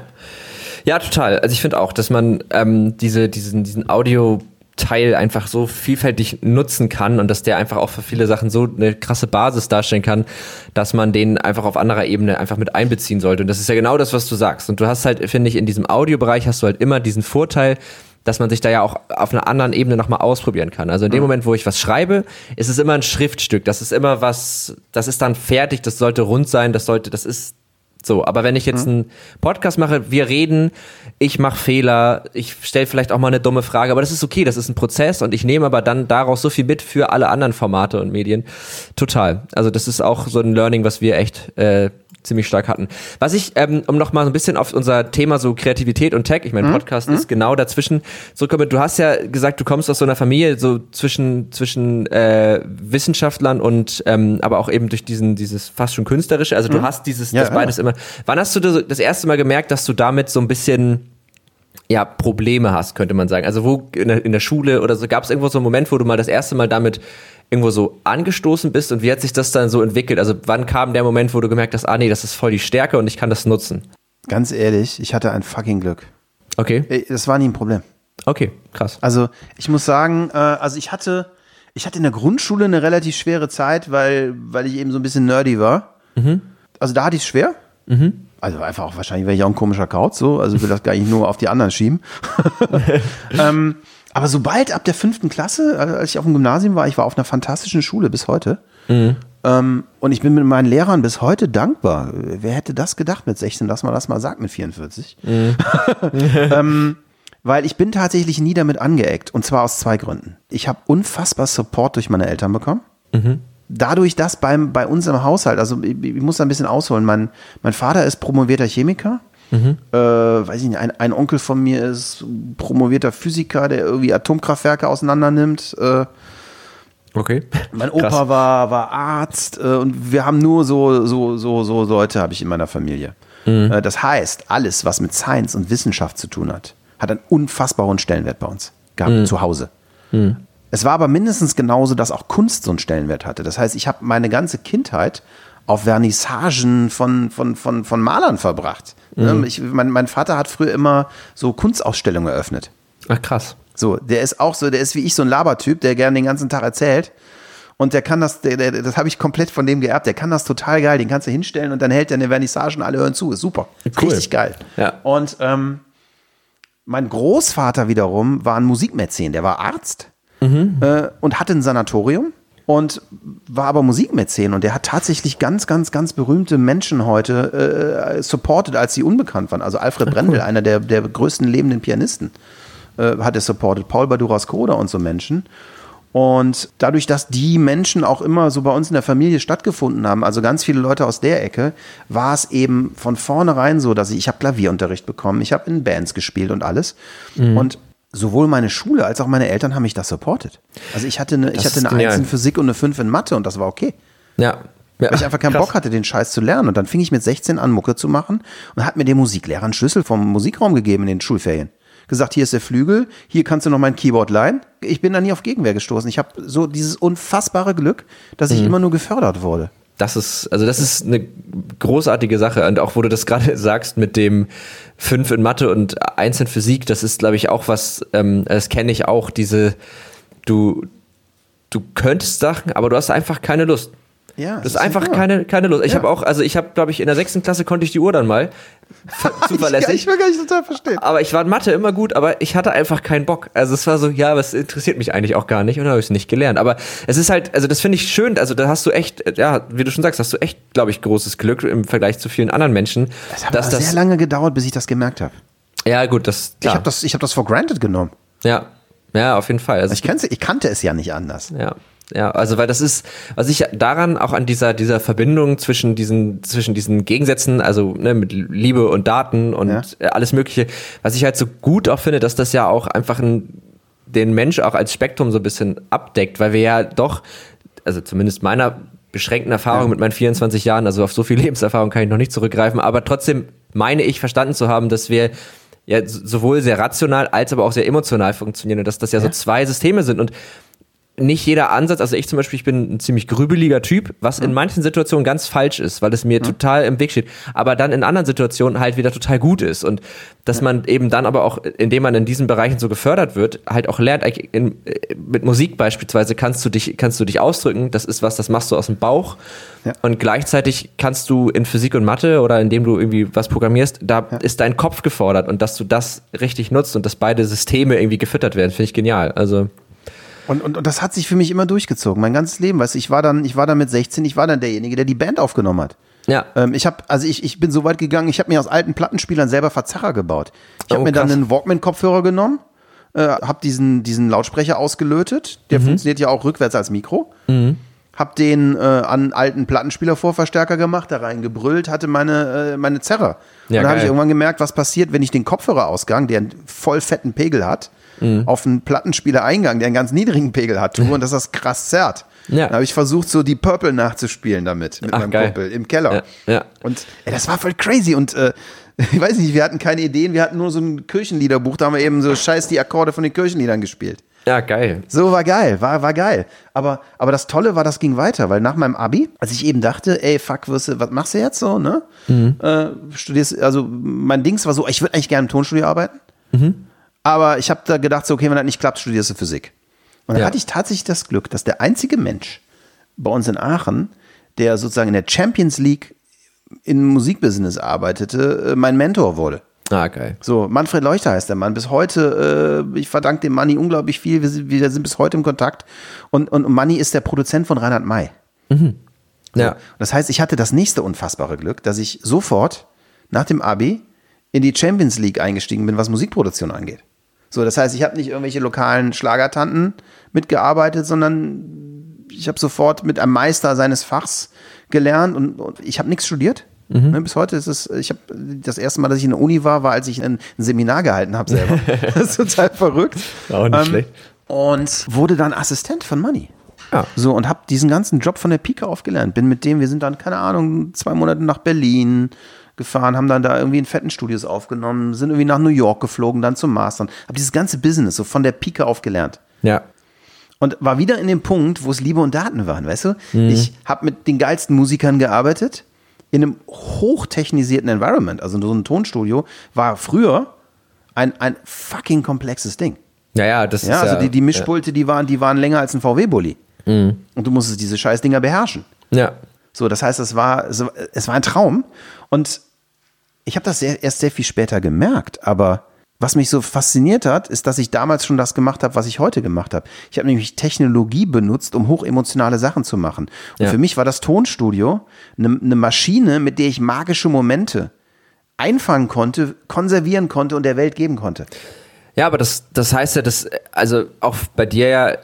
Ja, total. Also ich finde auch, dass man ähm, diese, diesen, diesen Audio Teil einfach so vielfältig nutzen kann und dass der einfach auch für viele Sachen so eine krasse Basis darstellen kann, dass man den einfach auf anderer Ebene einfach mit einbeziehen sollte. Und das ist ja genau das, was du sagst. Und du hast halt, finde ich, in diesem Audiobereich hast du halt immer diesen Vorteil, dass man sich da ja auch auf einer anderen Ebene nochmal ausprobieren kann. Also in dem mhm. Moment, wo ich was schreibe, ist es immer ein Schriftstück. Das ist immer was, das ist dann fertig, das sollte rund sein, das sollte, das ist so, aber wenn ich jetzt mhm. einen Podcast mache, wir reden, ich mache Fehler, ich stelle vielleicht auch mal eine dumme Frage, aber das ist okay, das ist ein Prozess und ich nehme aber dann daraus so viel mit für alle anderen Formate und Medien. Total. Also das ist auch so ein Learning, was wir echt äh, ziemlich stark hatten. Was ich, ähm, um noch mal so ein bisschen auf unser Thema so Kreativität und Tech, ich meine, mhm. Podcast mhm. ist genau dazwischen zurückkommen. Du hast ja gesagt, du kommst aus so einer Familie so zwischen zwischen äh, Wissenschaftlern und ähm, aber auch eben durch diesen dieses fast schon künstlerische. Also du mhm. hast dieses ja, das beides ja. immer. Wann hast du das erste Mal gemerkt, dass du damit so ein bisschen ja, Probleme hast, könnte man sagen. Also wo in der, in der Schule oder so gab es irgendwo so einen Moment, wo du mal das erste Mal damit irgendwo so angestoßen bist und wie hat sich das dann so entwickelt? Also wann kam der Moment, wo du gemerkt hast, ah nee, das ist voll die Stärke und ich kann das nutzen? Ganz ehrlich, ich hatte ein fucking Glück. Okay. Das war nie ein Problem. Okay, krass. Also ich muss sagen, äh, also ich hatte, ich hatte in der Grundschule eine relativ schwere Zeit, weil, weil ich eben so ein bisschen nerdy war. Mhm. Also da hatte ich es schwer. Mhm. Also einfach auch wahrscheinlich wäre ich auch ein komischer Kauz, so, also will das gar nicht nur auf die anderen schieben. ähm, aber sobald ab der fünften Klasse, also als ich auf dem Gymnasium war, ich war auf einer fantastischen Schule bis heute. Mhm. Ähm, und ich bin mit meinen Lehrern bis heute dankbar. Wer hätte das gedacht mit 16, dass man das mal sagt mit 44? Mhm. ähm, weil ich bin tatsächlich nie damit angeeckt. Und zwar aus zwei Gründen. Ich habe unfassbar Support durch meine Eltern bekommen. Mhm. Dadurch, dass beim, bei uns im Haushalt, also ich, ich muss da ein bisschen ausholen, mein, mein Vater ist promovierter Chemiker Mhm. Äh, weiß ich nicht, ein, ein, Onkel von mir ist promovierter Physiker, der irgendwie Atomkraftwerke auseinander nimmt. Äh, okay. Mein Opa war, war Arzt äh, und wir haben nur so, so, so, so Leute habe ich in meiner Familie. Mhm. Äh, das heißt, alles, was mit Science und Wissenschaft zu tun hat, hat einen unfassbar hohen Stellenwert bei uns gehabt, mhm. zu Hause. Mhm. Es war aber mindestens genauso, dass auch Kunst so einen Stellenwert hatte. Das heißt, ich habe meine ganze Kindheit auf Vernissagen von, von, von, von Malern verbracht. Ne, mhm. Ich, mein, mein Vater hat früher immer so Kunstausstellungen eröffnet. Ach krass. So, der ist auch so, der ist wie ich so ein Labertyp, der gerne den ganzen Tag erzählt. Und der kann das, der, der, das habe ich komplett von dem geerbt. Der kann das total geil. Den kannst du hinstellen und dann hält der eine Vernissage und alle hören zu. Ist super. Cool. Richtig geil. Ja. Und ähm, mein Großvater wiederum war ein Musikmäzen. Der war Arzt mhm. äh, und hatte ein Sanatorium und war aber Musikmäzen und der hat tatsächlich ganz, ganz, ganz berühmte Menschen heute äh, supported, als sie unbekannt waren. Also Alfred Ach, Brendel, cool. einer der, der größten lebenden Pianisten, äh, hat er supported. Paul Baduras Koda und so Menschen. Und dadurch, dass die Menschen auch immer so bei uns in der Familie stattgefunden haben, also ganz viele Leute aus der Ecke, war es eben von vornherein so, dass ich, ich habe Klavierunterricht bekommen, ich habe in Bands gespielt und alles. Mhm. Und sowohl meine Schule als auch meine Eltern haben mich da supportet. Also ich hatte eine, ich hatte eine Eins in Physik und eine 5 in Mathe und das war okay. Ja. weil ich einfach keinen krass. Bock hatte, den Scheiß zu lernen. Und dann fing ich mit 16 an, Mucke zu machen und hat mir der Musiklehrer einen Schlüssel vom Musikraum gegeben in den Schulferien. Gesagt, hier ist der Flügel, hier kannst du noch mein Keyboard leihen. Ich bin da nie auf Gegenwehr gestoßen. Ich habe so dieses unfassbare Glück, dass Mhm. ich immer nur gefördert wurde. Das ist, also das ist eine großartige Sache. Und auch wo du das gerade sagst mit dem fünf in Mathe und eins in Physik, das ist, glaube ich, auch was, ähm, das kenne ich auch, diese, du, du könntest Sachen, aber du hast einfach keine Lust. Ja, Das ist einfach keine, keine Lust. Ich Ja. habe auch, also ich habe, glaube ich, in der sechsten Klasse konnte ich die Uhr dann mal. Ver- Zuverlässig. Ich will gar nicht total verstehen. aber ich war in Mathe immer gut, aber ich hatte einfach keinen Bock. Also es war so, ja, es interessiert mich eigentlich auch gar nicht und dann habe ich es nicht gelernt. Aber es ist halt, also das finde ich schön, also da hast du echt, ja, wie du schon sagst, hast du echt, glaube ich, großes Glück im Vergleich zu vielen anderen Menschen. Es hat dass das, sehr lange gedauert, bis ich das gemerkt habe. ja gut, das, Ich klar. habe das, ich hab das for granted genommen. ja, ja, auf jeden Fall. Also Ich, kannte, ich kannte es ja nicht anders. Ja. Ja, also weil das ist, was ich daran auch an dieser dieser Verbindung zwischen diesen zwischen diesen Gegensätzen, also ne, mit Liebe und Daten und Ja. alles Mögliche, was ich halt so gut auch finde, dass das ja auch einfach ein, den Mensch auch als Spektrum so ein bisschen abdeckt, weil wir ja doch, also zumindest meiner beschränkten Erfahrung mit meinen 24 Jahren, also auf so viel Lebenserfahrung kann ich noch nicht zurückgreifen, aber trotzdem meine ich verstanden zu haben, dass wir ja sowohl sehr rational als aber auch sehr emotional funktionieren und dass das ja, so zwei Systeme sind und nicht jeder Ansatz, also ich zum Beispiel, ich bin ein ziemlich grübeliger Typ, was in manchen Situationen ganz falsch ist, weil es mir total im Weg steht, aber dann in anderen Situationen halt wieder total gut ist und dass man eben dann aber auch, indem man in diesen Bereichen so gefördert wird, halt auch lernt, in, mit Musik beispielsweise kannst du dich, kannst du dich ausdrücken, das ist was, das machst du aus dem Bauch Ja. und gleichzeitig kannst du in Physik und Mathe oder indem du irgendwie was programmierst, da ist dein Kopf gefordert und dass du das richtig nutzt und dass beide Systeme irgendwie gefüttert werden, finde ich genial, also Und, und, und das hat sich für mich immer durchgezogen, mein ganzes Leben. Weißt du, ich war dann, ich war dann mit 16, ich war dann derjenige, der die Band aufgenommen hat. ja. Ähm, ich habe, also ich, ich bin so weit gegangen, ich habe mir aus alten Plattenspielern selber Verzerrer gebaut. Ich habe Oh, mir dann einen Walkman-Kopfhörer genommen, äh, habe diesen, diesen Lautsprecher ausgelötet, Mhm. der funktioniert ja auch rückwärts als Mikro. Hab den äh, an alten Plattenspieler-Vorverstärker gemacht, da rein gebrüllt, hatte meine, äh, meine Zerrer. Ja, und dann habe ich irgendwann gemerkt, was passiert, wenn ich den Kopfhörerausgang, der einen voll fetten Pegel hat, Mhm. auf einen Plattenspieler-Eingang, der einen ganz niedrigen Pegel hat, und dass das krass zerrt. Ja. Dann habe ich versucht, so die Purple nachzuspielen damit, mit Ach, meinem geil. Kumpel im Keller. Ja, ja. Und ey, das war voll crazy und äh, ich weiß nicht, wir hatten keine Ideen, wir hatten nur so ein Kirchenliederbuch, da haben wir eben so scheiß die Akkorde von den Kirchenliedern gespielt. Ja, geil. So war geil, war, war geil. Aber, aber das Tolle war, das ging weiter, weil nach meinem Abi, als ich eben dachte, ey, fuck, wirst du, was machst du jetzt so, ne? Äh, studierst, also mein Dings war so, ich würde eigentlich gerne im Tonstudio arbeiten. Aber ich habe da gedacht, so, okay, wenn das nicht klappt, studierst du Physik. Und dann Ja. hatte ich tatsächlich das Glück, dass der einzige Mensch bei uns in Aachen, der sozusagen in der Champions League im Musikbusiness arbeitete, äh, mein Mentor wurde. Ah, geil. So, Manfred Leuchter heißt der Mann. Bis heute, äh, ich verdanke dem Manni unglaublich viel. Wir sind, wir sind bis heute im Kontakt. Und, und Manni ist der Produzent von Reinhard May. Ja. Das heißt, ich hatte das nächste unfassbare Glück, dass ich sofort nach dem Abi in die Champions League eingestiegen bin, was Musikproduktion angeht. So, das heißt, ich habe nicht irgendwelche lokalen Schlagertanten mitgearbeitet, sondern ich habe sofort mit einem Meister seines Fachs gelernt und, und ich habe nichts studiert. Ne, bis heute ist es, ich habe das erste Mal, dass ich in der Uni war, war, als ich ein, Seminar gehalten habe selber. das ist total verrückt. Ähm, Auch nicht schlecht. Und wurde dann Assistent von Money. Ja. So, und habe diesen ganzen Job von der Pike auf gelernt. Bin mit dem, wir sind dann, keine Ahnung, zwei Monate nach Berlin gefahren, haben dann da irgendwie in fetten Studios aufgenommen, sind irgendwie nach New York geflogen, dann zum Mastern. Habe dieses ganze Business so von der Pike auf gelernt. Ja. Und war wieder in dem Punkt, wo es Liebe und Daten waren, weißt du? Mhm. Ich habe mit den geilsten Musikern gearbeitet, in einem hochtechnisierten Environment. Also so ein Tonstudio war früher ein, ein fucking komplexes Ding. Ja, ja, das Ja, ist also ja, die, die Mischpulte, die waren, die waren länger als ein VW-Bully. Und du musstest diese Scheißdinger beherrschen. Ja. So, das heißt, es war, es war- es war ein Traum. Und ich habe das sehr, erst sehr viel später gemerkt. Aber was mich so fasziniert hat, ist, dass ich damals schon das gemacht habe, was ich heute gemacht habe. Ich habe nämlich Technologie benutzt, um hochemotionale Sachen zu machen. Und Ja. für mich war das Tonstudio eine, eine Maschine, mit der ich magische Momente einfangen konnte, konservieren konnte und der Welt geben konnte. Ja, aber das, das heißt ja, dass, also auch bei dir ja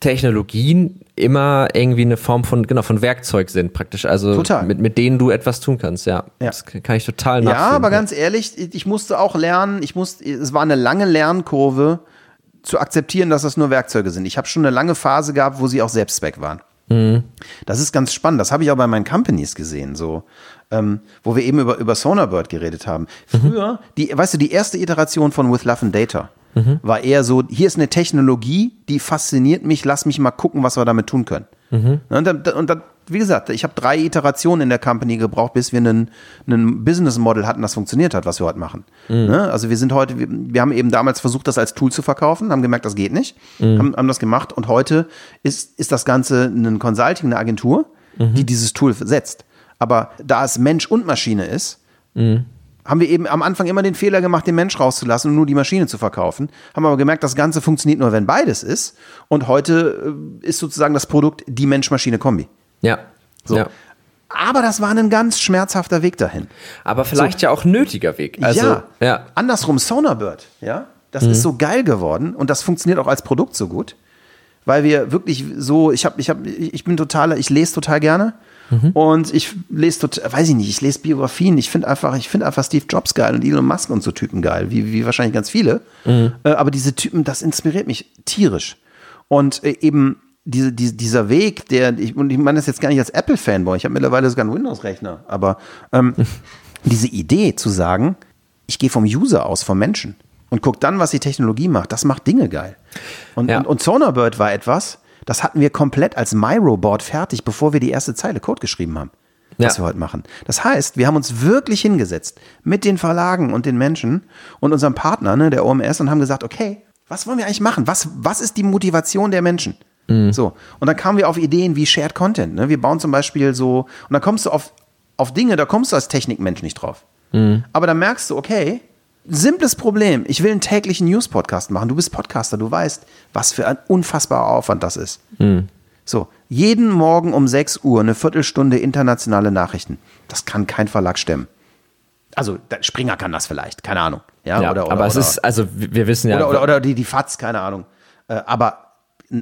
Technologien immer irgendwie eine Form von, genau, von Werkzeug sind praktisch. Also Total. Mit, mit denen du etwas tun kannst, ja. Ja. Das kann ich total Ja, nachfühlen. aber ganz ehrlich, ich musste auch lernen, ich musste, es war eine lange Lernkurve zu akzeptieren, dass das nur Werkzeuge sind. Ich habe schon eine lange Phase gehabt, wo sie auch Selbstzweck waren. Das ist ganz spannend. Das habe ich auch bei meinen Companies gesehen, so, ähm, wo wir eben über, über Sonarbird geredet haben. Früher, die, weißt du, die erste Iteration von With Love and Data war eher so, hier ist eine Technologie, die fasziniert mich, lass mich mal gucken, was wir damit tun können. Und, dann, und dann, wie gesagt, ich habe drei Iterationen in der Company gebraucht, bis wir einen, einen Business Model hatten, das funktioniert hat, was wir heute machen. Ne? Also wir sind heute, wir, wir haben eben damals versucht, das als Tool zu verkaufen, haben gemerkt, das geht nicht, haben, haben das gemacht und heute ist, ist das Ganze ein Consulting, eine Agentur, die dieses Tool setzt. Aber da es Mensch und Maschine ist, haben wir eben am Anfang immer den Fehler gemacht, den Mensch rauszulassen und nur die Maschine zu verkaufen. Haben aber gemerkt, das Ganze funktioniert nur, wenn beides ist. Und heute äh, ist sozusagen das Produkt die Mensch-Maschine-Kombi. Ja. So. ja. Aber das war ein ganz schmerzhafter Weg dahin. Aber vielleicht ja auch nötiger Weg. Also, ja. ja. Andersrum, Sonarbird, ja, das ist so geil geworden und das funktioniert auch als Produkt so gut, weil wir wirklich so, ich habe, ich habe, ich bin totaler, ich lese total gerne und ich lese total, weiß ich nicht, ich lese Biografien, ich finde einfach, ich finde einfach Steve Jobs geil und Elon Musk und so Typen geil, wie, wie wahrscheinlich ganz viele. Äh, aber diese Typen, das inspiriert mich tierisch. Und äh, eben diese, diese, dieser Weg, der, ich, und ich meine das jetzt gar nicht als Apple-Fanboy, ich habe mittlerweile sogar einen Windows-Rechner, aber ähm, diese Idee zu sagen, ich gehe vom User aus, vom Menschen und guck dann, was die Technologie macht, das macht Dinge geil. Und, Ja. und, und Sonarbird war etwas, das hatten wir komplett als MyRobot fertig, bevor wir die erste Zeile Code geschrieben haben, was Ja. wir heute machen. Das heißt, wir haben uns wirklich hingesetzt mit den Verlagen und den Menschen und unserem Partner, ne, der OMS, und haben gesagt, okay, was wollen wir eigentlich machen? Was, was ist die Motivation der Menschen? So. Und dann kamen wir auf Ideen wie Shared Content. Ne? Wir bauen zum Beispiel so, und dann kommst du auf, auf Dinge, da kommst du als Technikmensch nicht drauf. Aber dann merkst du, okay, simples Problem. Ich will einen täglichen News-Podcast machen. Du bist Podcaster, du weißt, was für ein unfassbarer Aufwand das ist. So, jeden Morgen um 6 Uhr eine Viertelstunde internationale Nachrichten. Das kann kein Verlag stemmen. Also, Springer kann das vielleicht, keine Ahnung. Ja, ja. oder, oder, aber es oder, ist, also wir wir wissen ja. oder, oder, oder die, die FATS, keine Ahnung. Äh, aber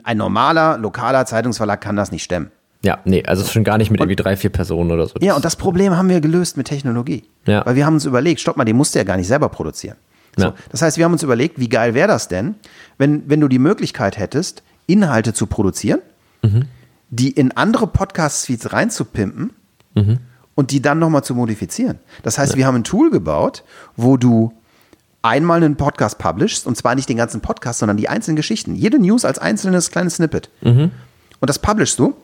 ein normaler, lokaler Zeitungsverlag kann das nicht stemmen. Ja, nee, also schon gar nicht mit irgendwie drei, vier Personen oder so. Ja, und das Problem haben wir gelöst mit Technologie. Ja. Weil wir haben uns überlegt, stopp mal, den musst du ja gar nicht selber produzieren. So, Ja. Das heißt, wir haben uns überlegt, wie geil wäre das denn, wenn, wenn du die Möglichkeit hättest, Inhalte zu produzieren, die in andere Podcast-Feeds reinzupimpen und die dann nochmal zu modifizieren. Das heißt, wir haben ein Tool gebaut, wo du einmal einen Podcast publishst und zwar nicht den ganzen Podcast, sondern die einzelnen Geschichten. Jede News als einzelnes kleines Snippet. Und das publishst du.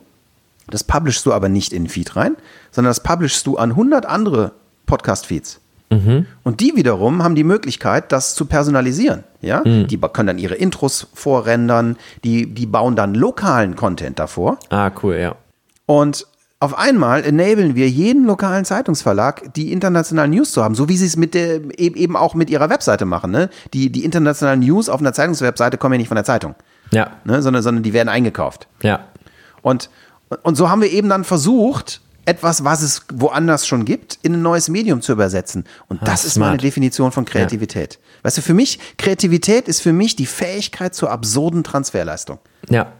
Das publishst du aber nicht in den Feed rein, sondern das publishst du an 100 andere Podcast-Feeds. Und die wiederum haben die Möglichkeit, das zu personalisieren. Ja? Die ba- können dann ihre Intros vorrendern, die, die bauen dann lokalen Content davor. Ah, cool, ja. Und auf einmal enablen wir jeden lokalen Zeitungsverlag, die internationalen News zu haben, so wie sie es mit der, eben eben auch mit ihrer Webseite machen. Ne? Die, die internationalen News auf einer Zeitungswebseite kommen ja nicht von der Zeitung, Ja, ne? sondern, sondern die werden eingekauft. ja. Und, und so haben wir eben dann versucht, etwas, was es woanders schon gibt, in ein neues Medium zu übersetzen. Und das ist meine. Definition von Kreativität. Weißt du, für mich, Kreativität ist für mich die Fähigkeit zur absurden Transferleistung. Ja.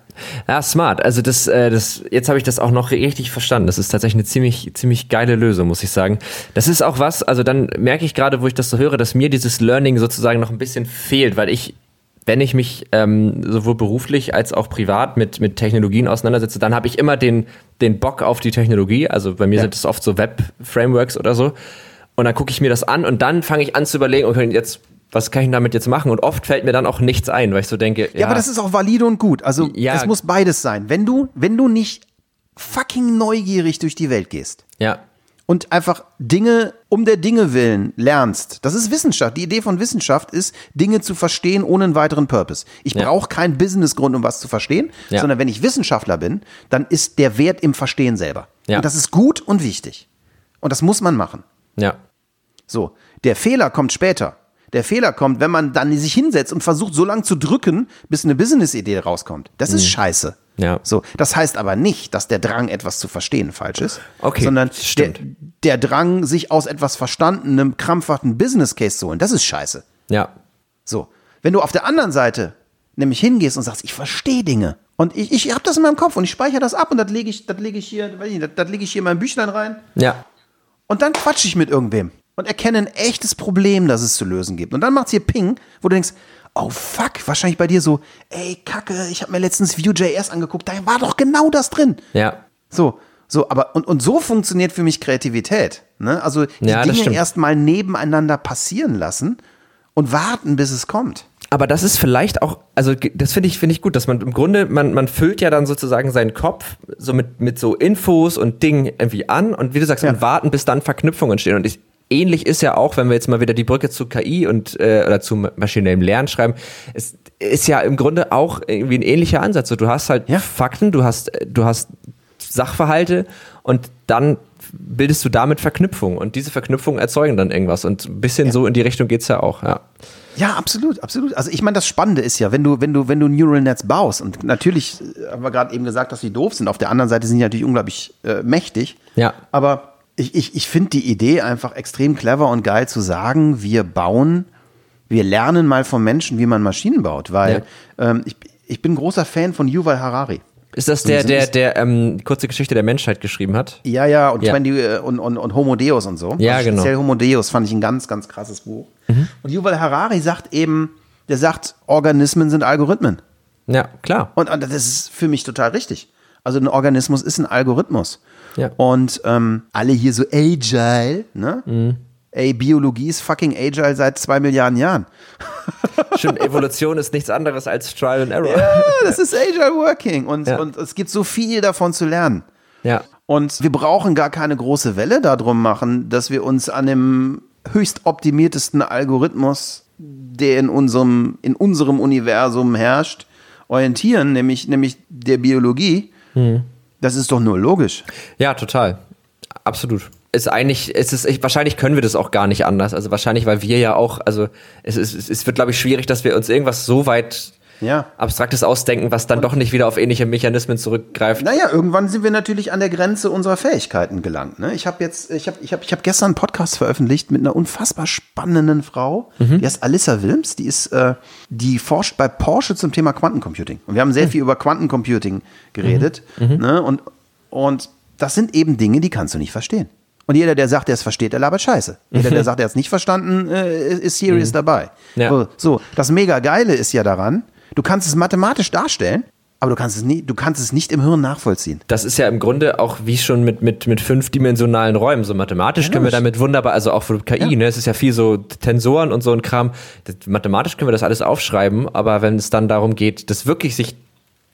Ja, smart. Also das, äh, das, jetzt habe ich das auch noch richtig verstanden. Das ist tatsächlich eine ziemlich, ziemlich geile Lösung, muss ich sagen. Das ist auch was, also dann merke ich gerade, wo ich das so höre, dass mir dieses Learning sozusagen noch ein bisschen fehlt, weil ich, wenn ich mich ähm, sowohl beruflich als auch privat mit, mit Technologien auseinandersetze, dann habe ich immer den, den Bock auf die Technologie. Also bei mir Ja. sind es oft so Web-Frameworks oder so. Und dann gucke ich mir das an und dann fange ich an zu überlegen, okay, jetzt, was kann ich damit jetzt machen? Und oft fällt mir dann auch nichts ein, weil ich so denke, Ja, aber das ist auch valide und gut. Also Ja. es muss beides sein. Wenn du, wenn du nicht fucking neugierig durch die Welt gehst ja, und einfach Dinge um der Dinge willen lernst, das ist Wissenschaft. Die Idee von Wissenschaft ist, Dinge zu verstehen ohne einen weiteren Purpose. Ich Ja. brauche keinen Businessgrund, um was zu verstehen, Ja. sondern wenn ich Wissenschaftler bin, dann ist der Wert im Verstehen selber. Ja. Und das ist gut und wichtig. Und das muss man machen. ja. So, der Fehler kommt später. Der Fehler kommt, wenn man dann sich hinsetzt und versucht, so lange zu drücken, bis eine Business-Idee rauskommt. Das ist scheiße. Mhm. Ja. So, das heißt aber nicht, dass der Drang, etwas zu verstehen, falsch ist. Okay, sondern der, der Drang, sich aus etwas Verstandenem, krampfhaften Business Case zu holen, das ist scheiße. Ja, So, wenn du auf der anderen Seite nämlich hingehst und sagst, ich verstehe Dinge und ich, ich habe das in meinem Kopf und ich speichere das ab und das lege ich, das lege ich hier, weiß ich nicht, das, das lege ich hier in mein Büchlein rein ja, und dann quatsche ich mit irgendwem und erkenne ein echtes Problem, das es zu lösen gibt. Und dann macht es hier Ping, wo du denkst, oh fuck, wahrscheinlich bei dir so, ey, Kacke, ich habe mir letztens Vue.js angeguckt, da war doch genau das drin. Ja. So, so, aber und, und so funktioniert für mich Kreativität. Ne? Also die Ja, Dinge erstmal nebeneinander passieren lassen und warten, bis es kommt. Aber das ist vielleicht auch, also das finde ich, finde ich gut, dass man im Grunde, man, man füllt ja dann sozusagen seinen Kopf so mit, mit so Infos und Dingen irgendwie an und wie du sagst, Ja. und warten, bis dann Verknüpfungen entstehen. Und ich, ähnlich ist ja auch, wenn wir jetzt mal wieder die Brücke zu KI und äh, oder zu maschinellem Lernen schreiben, es ist ja im Grunde auch irgendwie ein ähnlicher Ansatz. So, du hast halt Ja. Fakten, du hast, du hast Sachverhalte und dann bildest du damit Verknüpfungen und diese Verknüpfungen erzeugen dann irgendwas und ein bisschen so in die Richtung geht's ja auch, ja. Ja, absolut, absolut. Also ich meine, das Spannende ist ja, wenn du, wenn du, wenn du Neural Nets baust, und natürlich äh, haben wir gerade eben gesagt, dass sie doof sind. Auf der anderen Seite sind die natürlich unglaublich äh, mächtig. Ja. Aber ich, ich, ich finde die Idee einfach extrem clever und geil zu sagen, wir bauen, wir lernen mal vom Menschen, wie man Maschinen baut. Weil ähm, ich, ich bin großer Fan von Yuval Harari. Ist das der, der, der ähm, kurze Geschichte der Menschheit geschrieben hat? Ja, ja, und, Ja. 20, äh, und, und, und Homo Deus und so. Ja, also genau. Speziell Homo Deus fand ich ein ganz, ganz krasses Buch. Mhm. Und Yuval Harari sagt eben, der sagt, Organismen sind Algorithmen. Ja, klar. Und, und das ist für mich total richtig. Also ein Organismus ist ein Algorithmus. Ja. Und ähm, alle hier so agile, ne? Mhm. Ey, Biologie ist fucking agile seit zwei Milliarden Jahren. Stimmt, Evolution ist nichts anderes als Trial and Error. Ja, das ist agile working. Und, Ja. und es gibt so viel davon zu lernen. Ja. Und wir brauchen gar keine große Welle darum machen, dass wir uns an dem höchst optimiertesten Algorithmus, der in unserem, in unserem Universum herrscht, orientieren, nämlich, nämlich der Biologie. Das ist doch nur logisch. Ja, total. Absolut. Ist eigentlich, es ist, ich, wahrscheinlich können wir das auch gar nicht anders. Also wahrscheinlich, weil wir ja auch, also es, ist, es, es wird, glaube ich, schwierig, dass wir uns irgendwas so weit Ja. Abstraktes ausdenken, was dann doch nicht wieder auf ähnliche Mechanismen zurückgreift. Naja, irgendwann sind wir natürlich an der Grenze unserer Fähigkeiten gelangt. Ne? Ich habe jetzt, ich habe, ich habe, ich habe gestern einen Podcast veröffentlicht mit einer unfassbar spannenden Frau. Die heißt Alissa Wilms. Die ist, äh, die forscht bei Porsche zum Thema Quantencomputing. Und wir haben sehr viel über Quantencomputing geredet. Ne? Und und das sind eben Dinge, die kannst du nicht verstehen. Und jeder, der sagt, er es versteht, der labert Scheiße. Jeder, der sagt, er es nicht verstanden, äh, ist serious dabei. Ja. So, das mega geile ist ja daran, du kannst es mathematisch darstellen, aber du kannst es nie, du kannst es nicht im Hirn nachvollziehen. Das ist ja im Grunde auch wie schon mit, mit, mit fünfdimensionalen Räumen. So mathematisch können wir damit wunderbar, also auch für KI, Ja. ne? Es ist ja viel so Tensoren und so ein Kram. Das, mathematisch können wir das alles aufschreiben, aber wenn es dann darum geht, das wirklich sich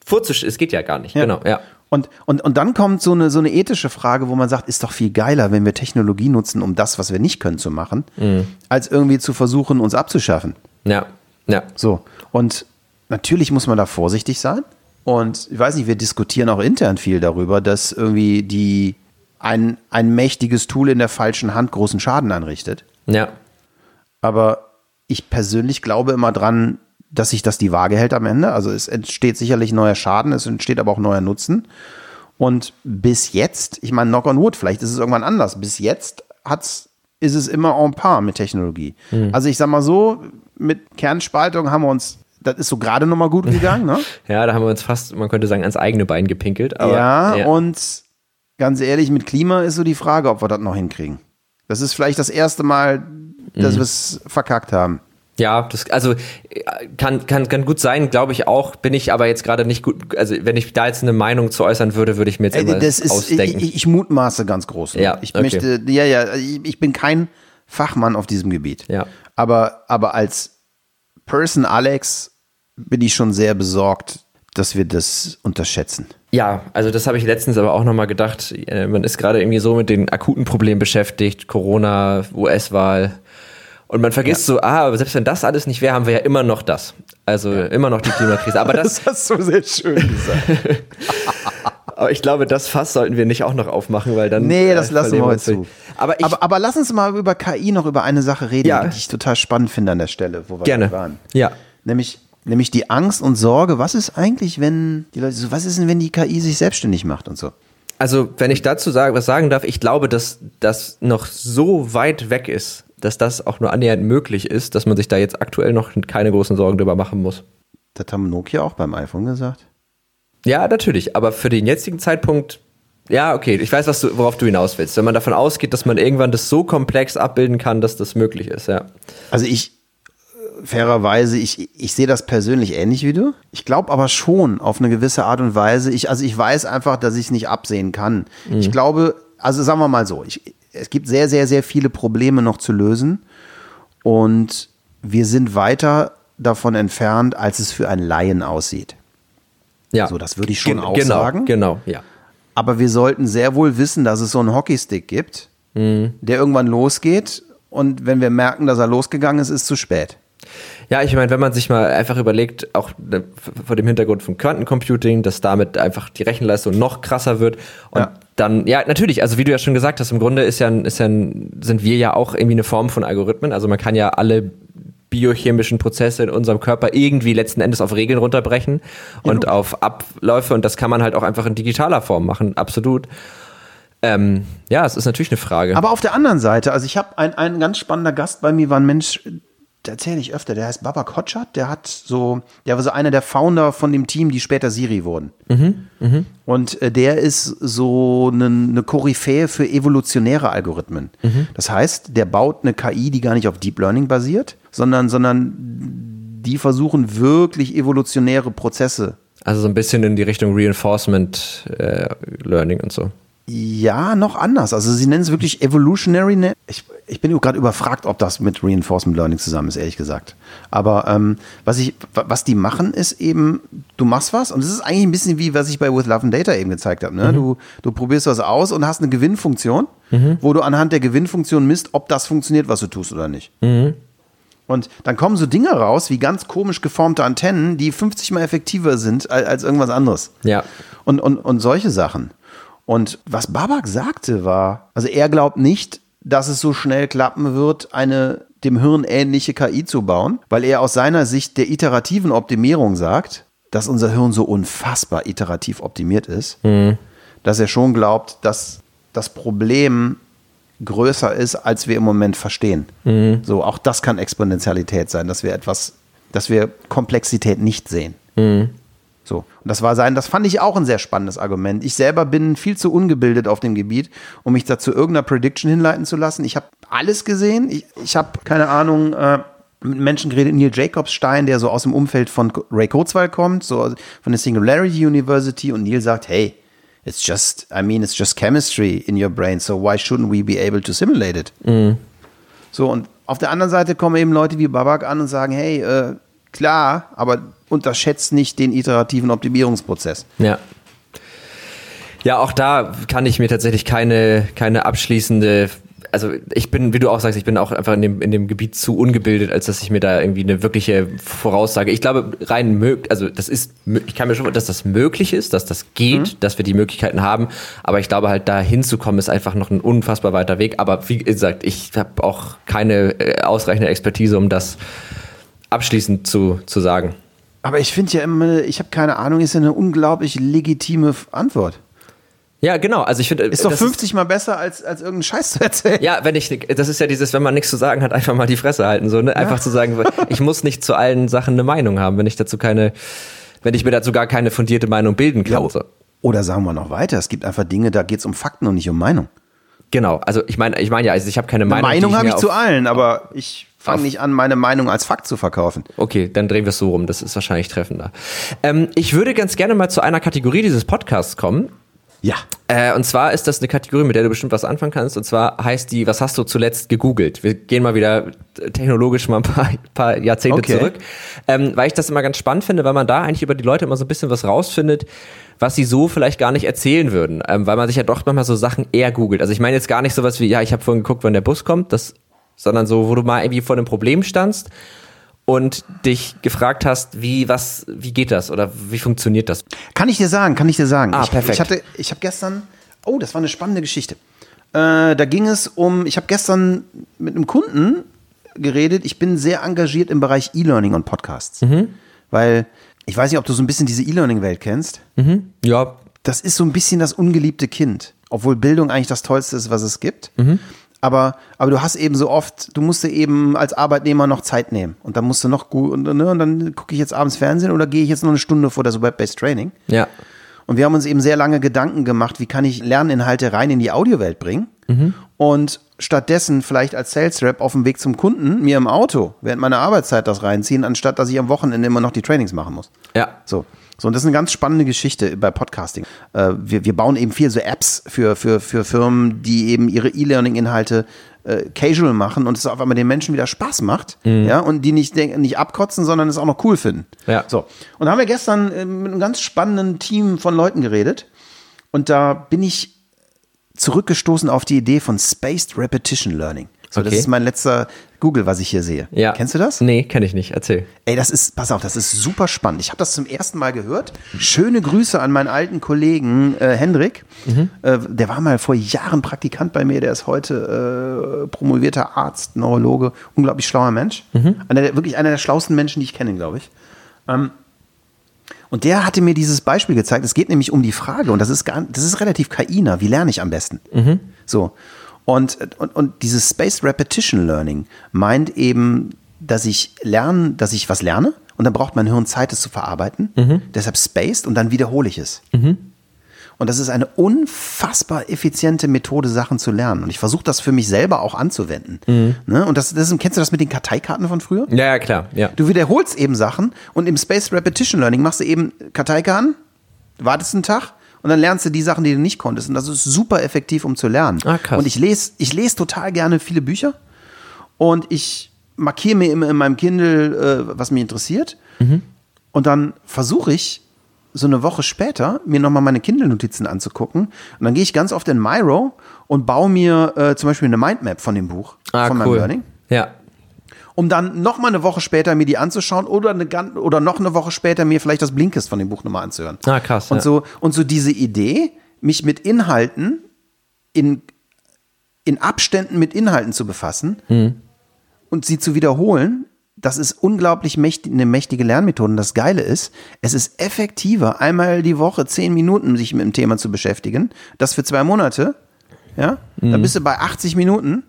vorzustellen, es geht ja gar nicht. Genau, ja. Und, und, und dann kommt so eine, so eine ethische Frage, wo man sagt, ist doch viel geiler, wenn wir Technologie nutzen, um das, was wir nicht können, zu machen, Mhm. als irgendwie zu versuchen, uns abzuschaffen. Ja, ja. So. Und natürlich muss man da vorsichtig sein. Und ich weiß nicht, wir diskutieren auch intern viel darüber, dass irgendwie die ein, ein mächtiges Tool in der falschen Hand großen Schaden anrichtet. Ja. Aber ich persönlich glaube immer dran, dass sich das die Waage hält am Ende. Also es entsteht sicherlich neuer Schaden, es entsteht aber auch neuer Nutzen. Und bis jetzt, ich meine, knock on wood, vielleicht ist es irgendwann anders. Bis jetzt hat's, ist es immer en par mit Technologie. Also ich sag mal so, mit Kernspaltung haben wir uns, das ist so gerade noch mal gut gegangen, ne? Ja, da haben wir uns fast, man könnte sagen, ans eigene Bein gepinkelt. Aber, ja, und ganz ehrlich, mit Klima ist so die Frage, ob wir das noch hinkriegen. Das ist vielleicht das erste Mal, dass wir es verkackt haben. Ja, das, also äh, kann, kann, kann gut sein, glaube ich auch. Bin ich aber jetzt gerade nicht gut. Also, wenn ich da jetzt eine Meinung zu äußern würde, würde ich mir jetzt Ey, irgendwas das ist, ausdenken. ich, ich mutmaße ganz groß. ne? Ja, ich okay. möchte, ja, ja, ich, ich bin kein Fachmann auf diesem Gebiet. Ja. Aber, aber als Person Alex bin ich schon sehr besorgt, dass wir das unterschätzen. Ja, also das habe ich letztens aber auch nochmal gedacht. Äh, Man ist gerade irgendwie so mit den akuten Problemen beschäftigt, Corona, US-Wahl. Und man vergisst so, ah, aber selbst wenn das alles nicht wäre, haben wir ja immer noch das. Also immer noch die Klimakrise. Aber das, hast du sehr schön gesagt. aber ich glaube, das Fass sollten wir nicht auch noch aufmachen, weil dann. Nee, das äh, lassen wir heute zu. Aber ich, aber, aber lass uns mal über KI noch über eine Sache reden, Ja. die ich total spannend finde an der Stelle, wo wir Gerne. waren. Ja. Nämlich, nämlich die Angst und Sorge, was ist eigentlich, wenn die Leute so, was ist denn, wenn die KI sich selbstständig macht und so? Also, wenn ich dazu sagen, was sagen darf, ich glaube, dass das noch so weit weg ist, dass das auch nur annähernd möglich ist, dass man sich da jetzt aktuell noch keine großen Sorgen drüber machen muss. Das haben Nokia auch beim iPhone gesagt. Ja, natürlich, aber für den jetzigen Zeitpunkt, ja, okay, ich weiß, was du, worauf du hinaus willst. Wenn man davon ausgeht, dass man irgendwann das so komplex abbilden kann, dass das möglich ist, ja. Also ich, fairerweise, ich, ich sehe das persönlich ähnlich wie du. Ich glaube aber schon auf eine gewisse Art und Weise. Ich, also ich weiß einfach, dass ich es nicht absehen kann. Mhm. Ich glaube, also sagen wir mal so, ich, es gibt sehr, sehr, sehr viele Probleme noch zu lösen. Und wir sind weiter davon entfernt, als es für einen Laien aussieht. Ja. So, das würde ich schon Gen auch genau, sagen. Genau, ja. Aber wir sollten sehr wohl wissen, dass es so einen Hockeystick gibt, mhm. der irgendwann losgeht. Und wenn wir merken, dass er losgegangen ist, ist es zu spät. Ja, ich meine, wenn man sich mal einfach überlegt, auch ne, vor dem Hintergrund von Quantencomputing, dass damit einfach die Rechenleistung noch krasser wird und ja. dann, ja, natürlich, also wie du ja schon gesagt hast, im Grunde ist ja, ist ja, sind wir ja auch irgendwie eine Form von Algorithmen. Also man kann ja alle biochemischen Prozesse in unserem Körper irgendwie letzten Endes auf Regeln runterbrechen und ja. auf Abläufe und das kann man halt auch einfach in digitaler Form machen, absolut. Ähm, ja, es ist natürlich eine Frage. Aber auf der anderen Seite, also ich habe ein, ein ganz spannender Gast bei mir, war ein Mensch, erzähle ich öfter, der heißt Baba Kotschat, der hat so, der war so einer der Founder von dem Team, die später Siri wurden. Mhm, mh. Und äh, der ist so eine, eine Koryphäe für evolutionäre Algorithmen. Mhm. Das heißt, der baut eine KI, die gar nicht auf Deep Learning basiert, sondern, sondern die versuchen wirklich evolutionäre Prozesse. Also so ein bisschen in die Richtung Reinforcement äh, Learning und so. Ja, noch anders. Also sie nennen es wirklich Evolutionary. Ne ich, ich bin gerade überfragt, ob das mit Reinforcement Learning zusammen ist, ehrlich gesagt. Aber ähm, was, ich, was die machen, ist eben, du machst was und es ist eigentlich ein bisschen wie, was ich bei With Love and Data eben gezeigt habe. Ne? Mhm. Du, du probierst was aus und hast eine Gewinnfunktion, mhm. wo du anhand der Gewinnfunktion misst, ob das funktioniert, was du tust oder nicht. Mhm. Und dann kommen so Dinge raus, wie ganz komisch geformte Antennen, die 50 mal effektiver sind als, als irgendwas anderes. Ja. Und, und, und solche Sachen. Und was Babak sagte war, also er glaubt nicht, dass es so schnell klappen wird, eine dem Hirn ähnliche KI zu bauen, weil er aus seiner Sicht der iterativen Optimierung sagt, dass unser Hirn so unfassbar iterativ optimiert ist, mhm. dass er schon glaubt, dass das Problem größer ist, als wir im Moment verstehen. Mhm. So, auch das kann Exponentialität sein, dass wir etwas, dass wir Komplexität nicht sehen. Mhm. So. Und das war sein, das fand ich auch ein sehr spannendes Argument. Ich selber bin viel zu ungebildet auf dem Gebiet, um mich dazu irgendeiner Prediction hinleiten zu lassen. Ich habe alles gesehen. Ich, ich habe, keine Ahnung, äh, mit Menschen geredet, Neil Jacobstein, der so aus dem Umfeld von Ray Kurzweil kommt, so von der Singularity University und Neil sagt, hey, it's just, I mean, it's just chemistry in your brain, so why shouldn't we be able to simulate it? Mhm. So, und auf der anderen Seite kommen eben Leute wie Babak an und sagen, hey, äh, klar, aber unterschätzt nicht den iterativen Optimierungsprozess. Ja. Ja, auch da kann ich mir tatsächlich keine, keine abschließende also ich bin, wie du auch sagst, ich bin auch einfach in dem, in dem Gebiet zu ungebildet, als dass ich mir da irgendwie eine wirkliche Voraussage. Ich glaube, rein möglich, also das ist, ich kann mir schon, dass das möglich ist, dass das geht, mhm. dass wir die Möglichkeiten haben. Aber ich glaube halt, da hinzukommen, ist einfach noch ein unfassbar weiter Weg. Aber wie gesagt, ich habe auch keine äh, ausreichende Expertise, um das abschließend zu, zu sagen. Aber ich finde ja immer, ich habe keine Ahnung, ist ja eine unglaublich legitime Antwort. Ja, genau. Also ich finde, ist doch 50 ist, mal besser als als irgendeinen Scheiß zu erzählen. Ja, wenn ich, das ist ja dieses, wenn man nichts zu sagen hat, einfach mal die Fresse halten, so ne, einfach ja. zu sagen, ich muss nicht zu allen Sachen eine Meinung haben, wenn ich dazu keine, wenn ich mir dazu gar keine fundierte Meinung bilden kann. Ja, oder sagen wir noch weiter, es gibt einfach Dinge, da geht es um Fakten und nicht um Meinung. Genau. Also ich meine, ich meine ja, also ich habe keine Meinung. Eine Meinung habe ich zu allen, aber ich fange nicht an, meine Meinung als Fakt zu verkaufen. Okay, dann drehen wir es so rum. Das ist wahrscheinlich treffender. Ähm, ich würde ganz gerne mal zu einer Kategorie dieses Podcasts kommen. Ja. Äh, und zwar ist das eine Kategorie, mit der du bestimmt was anfangen kannst. Und zwar heißt die, was hast du zuletzt gegoogelt? Wir gehen mal wieder technologisch mal ein paar, paar Jahrzehnte okay. zurück. Ähm, weil ich das immer ganz spannend finde, weil man da eigentlich über die Leute immer so ein bisschen was rausfindet, was sie so vielleicht gar nicht erzählen würden. Ähm, weil man sich ja doch manchmal so Sachen eher googelt. Also ich meine jetzt gar nicht sowas wie, ja, ich habe vorhin geguckt, wann der Bus kommt. Das sondern so, wo du mal irgendwie vor einem Problem standst und dich gefragt hast, wie was, wie geht das oder wie funktioniert das? Kann ich dir sagen, kann ich dir sagen. Ah, perfekt. Ich, hatte, ich habe gestern, oh, das war eine spannende Geschichte. Äh, da ging es um, ich habe gestern mit einem Kunden geredet. Ich bin sehr engagiert im Bereich E-Learning und Podcasts, mhm. weil ich weiß nicht, ob du so ein bisschen diese E-Learning-Welt kennst. Mhm. Ja. Das ist so ein bisschen das ungeliebte Kind, obwohl Bildung eigentlich das Tollste ist, was es gibt. Mhm. Aber, aber du hast eben so oft, du musst dir eben als Arbeitnehmer noch Zeit nehmen. Und dann musst du noch gut, und, ne, und dann gucke ich jetzt abends Fernsehen oder gehe ich jetzt noch eine Stunde vor das Web-Based Training. Ja. Und wir haben uns eben sehr lange Gedanken gemacht, wie kann ich Lerninhalte rein in die Audiowelt bringen. und stattdessen vielleicht als Sales Rep auf dem Weg zum Kunden mir im Auto während meiner Arbeitszeit das reinziehen, anstatt dass ich am Wochenende immer noch die Trainings machen muss. Ja. So. So, und das ist eine ganz spannende Geschichte bei Podcasting. Äh, wir, wir bauen eben viel so Apps für, für, für Firmen, die eben ihre E-Learning-Inhalte äh, casual machen und es auf einmal den Menschen wieder Spaß macht, ja, und die nicht, nicht abkotzen, sondern es auch noch cool finden. Ja. So. Und da haben wir gestern äh, mit einem ganz spannenden Team von Leuten geredet und da bin ich zurückgestoßen auf die Idee von Spaced Repetition Learning. So, das Okay. ist mein letzter Google, was ich hier sehe. Ja. Kennst du das? Nee, kenne ich nicht. Erzähl. Ey, das ist, pass auf, das ist super spannend. Ich habe das zum ersten Mal gehört. Schöne Grüße an meinen alten Kollegen äh, Hendrik. Äh, der war mal vor Jahren Praktikant bei mir. Der ist heute äh, promovierter Arzt, Neurologe, unglaublich schlauer Mensch. Einer der, wirklich einer der schlauesten Menschen, die ich kenne, glaube ich. Ähm, und der hatte mir dieses Beispiel gezeigt. Es geht nämlich um die Frage, und das ist, gar, das ist relativ KI-nah. Wie lerne ich am besten? So. Und, und, und dieses Spaced Repetition Learning meint eben, dass ich lerne, dass ich was lerne und dann braucht mein Hirn Zeit, es zu verarbeiten. Deshalb spaced und dann wiederhole ich es. Und das ist eine unfassbar effiziente Methode, Sachen zu lernen. Und ich versuche das für mich selber auch anzuwenden. Ne? Und das, das, kennst du das mit den Karteikarten von früher? Ja, ja, klar. Ja. Du wiederholst eben Sachen und im Spaced Repetition Learning machst du eben Karteikarten, wartest einen Tag und dann lernst du die Sachen, die du nicht konntest. Und das ist super effektiv, um zu lernen. Ah, krass. Und ich lese ich lese total gerne viele Bücher und ich markiere mir immer in meinem Kindle, äh, was mich interessiert. Mhm. Und dann versuche ich, so eine Woche später, mir nochmal meine Kindle-Notizen anzugucken. Und dann gehe ich ganz oft in Miro und baue mir äh, zum Beispiel eine Mindmap von dem Buch, Ah, von meinem cool. Learning Ja. Um dann noch mal eine Woche später mir die anzuschauen oder eine oder noch eine Woche später mir vielleicht das Blinkist von dem Buch nochmal anzuhören. Ah, krass, Und ja. so und so diese Idee, mich mit Inhalten in in Abständen mit Inhalten zu befassen Hm. und sie zu wiederholen, das ist unglaublich mächtig, eine mächtige Lernmethode. Und das Geile ist, es ist effektiver, einmal die Woche zehn Minuten sich mit dem Thema zu beschäftigen. Das für zwei Monate, ja, Hm. dann bist du bei 80 Minuten.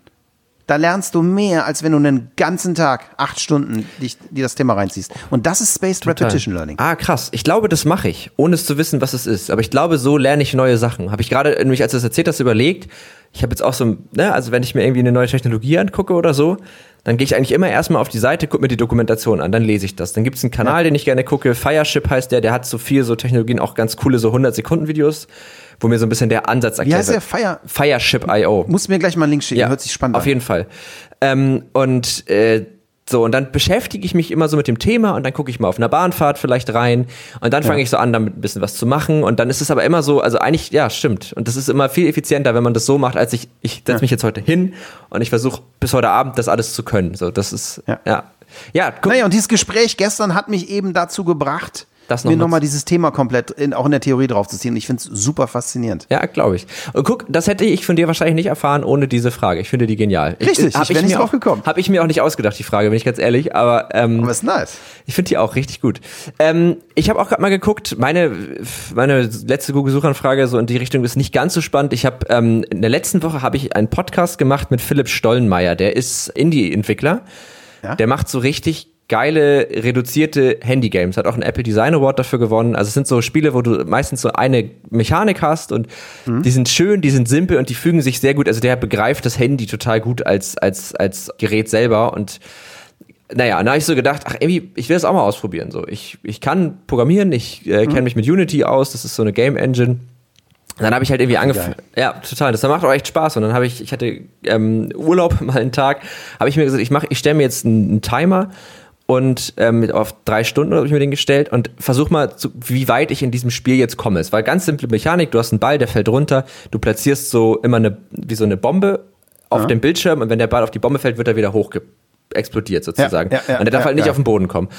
Da lernst du mehr, als wenn du einen ganzen Tag, acht Stunden, dich, dir das Thema reinziehst. Und das ist Spaced Repetition Learning. Ah, krass. Ich glaube, das mache ich, ohne es zu wissen, was es ist. Aber ich glaube, so lerne ich neue Sachen. Habe ich gerade, nämlich als du das erzählt hast, überlegt. Ich habe jetzt auch so, ne, also wenn ich mir irgendwie eine neue Technologie angucke oder so, dann gehe ich eigentlich immer erstmal auf die Seite, gucke mir die Dokumentation an, dann lese ich das. Dann gibt es einen Kanal, den ich gerne gucke, Fireship heißt der, der hat so viel so Technologien, auch ganz coole so 100-Sekunden-Videos, wo mir so ein bisschen der Ansatz erklärt heißt der? Fire- Fireship.io. Musst du mir gleich mal einen Link schicken, hört sich spannend Auf an. jeden Fall. Ähm, und äh, so, und dann beschäftige ich mich immer so mit dem Thema und dann gucke ich mal auf einer Bahnfahrt vielleicht rein und dann fange ich so an, damit ein bisschen was zu machen und dann ist es aber immer so, also eigentlich, ja, stimmt. Und das ist immer viel effizienter, wenn man das so macht, als ich, ich setze mich jetzt heute hin und ich versuche bis heute Abend das alles zu können. So, das ist, Ja. ja. Ja, guck, Naja, und dieses Gespräch gestern hat mich eben dazu gebracht, Das noch mir mal nochmal dieses Thema komplett in, auch in der Theorie draufzuziehen. Ich finde es super faszinierend. Ja, glaube ich. Und guck, das hätte ich von dir wahrscheinlich nicht erfahren ohne diese Frage. Ich finde die genial. Richtig, hab ich wär nicht drauf auch- gekommen. Hab ich mir auch nicht ausgedacht, die Frage, bin ich ganz ehrlich. Aber, ähm, Aber ist nice. Ich finde die auch richtig gut. Ähm, ich habe auch gerade mal geguckt, meine, meine letzte Google-Suchanfrage so in die Richtung ist nicht ganz so spannend. Ich habe ähm, in der letzten Woche habe ich einen Podcast gemacht mit Philipp Stollenmeier, der ist Indie-Entwickler. Ja? Der macht so richtig geile, reduzierte Handy-Games. Hat auch einen Apple Design Award dafür gewonnen. Also es sind so Spiele, wo du meistens so eine Mechanik hast und Mhm. die sind schön, die sind simpel und die fügen sich sehr gut. Also der begreift das Handy total gut als, als, als Gerät selber und naja, und da habe ich so gedacht, ach irgendwie, ich will das auch mal ausprobieren. So, ich, ich kann programmieren, ich äh, kenne mich mit Unity aus, das ist so eine Game Engine. Und dann habe ich halt irgendwie angefangen. Ja, total. Das macht auch echt Spaß. Und dann habe ich, ich hatte ähm, Urlaub mal einen Tag, habe ich mir gesagt, ich mache, ich stelle mir jetzt einen, einen Timer und ähm, auf drei Stunden habe ich mir den gestellt und versuch mal, zu, wie weit ich in diesem Spiel jetzt komme. Es war ganz simple Mechanik. Du hast einen Ball, der fällt runter. Du platzierst so immer eine, wie so eine Bombe auf dem Bildschirm und wenn der Ball auf die Bombe fällt, wird er wieder hoch explodiert sozusagen. ja, ja, und der darf ja, halt nicht ja. auf den Boden kommen.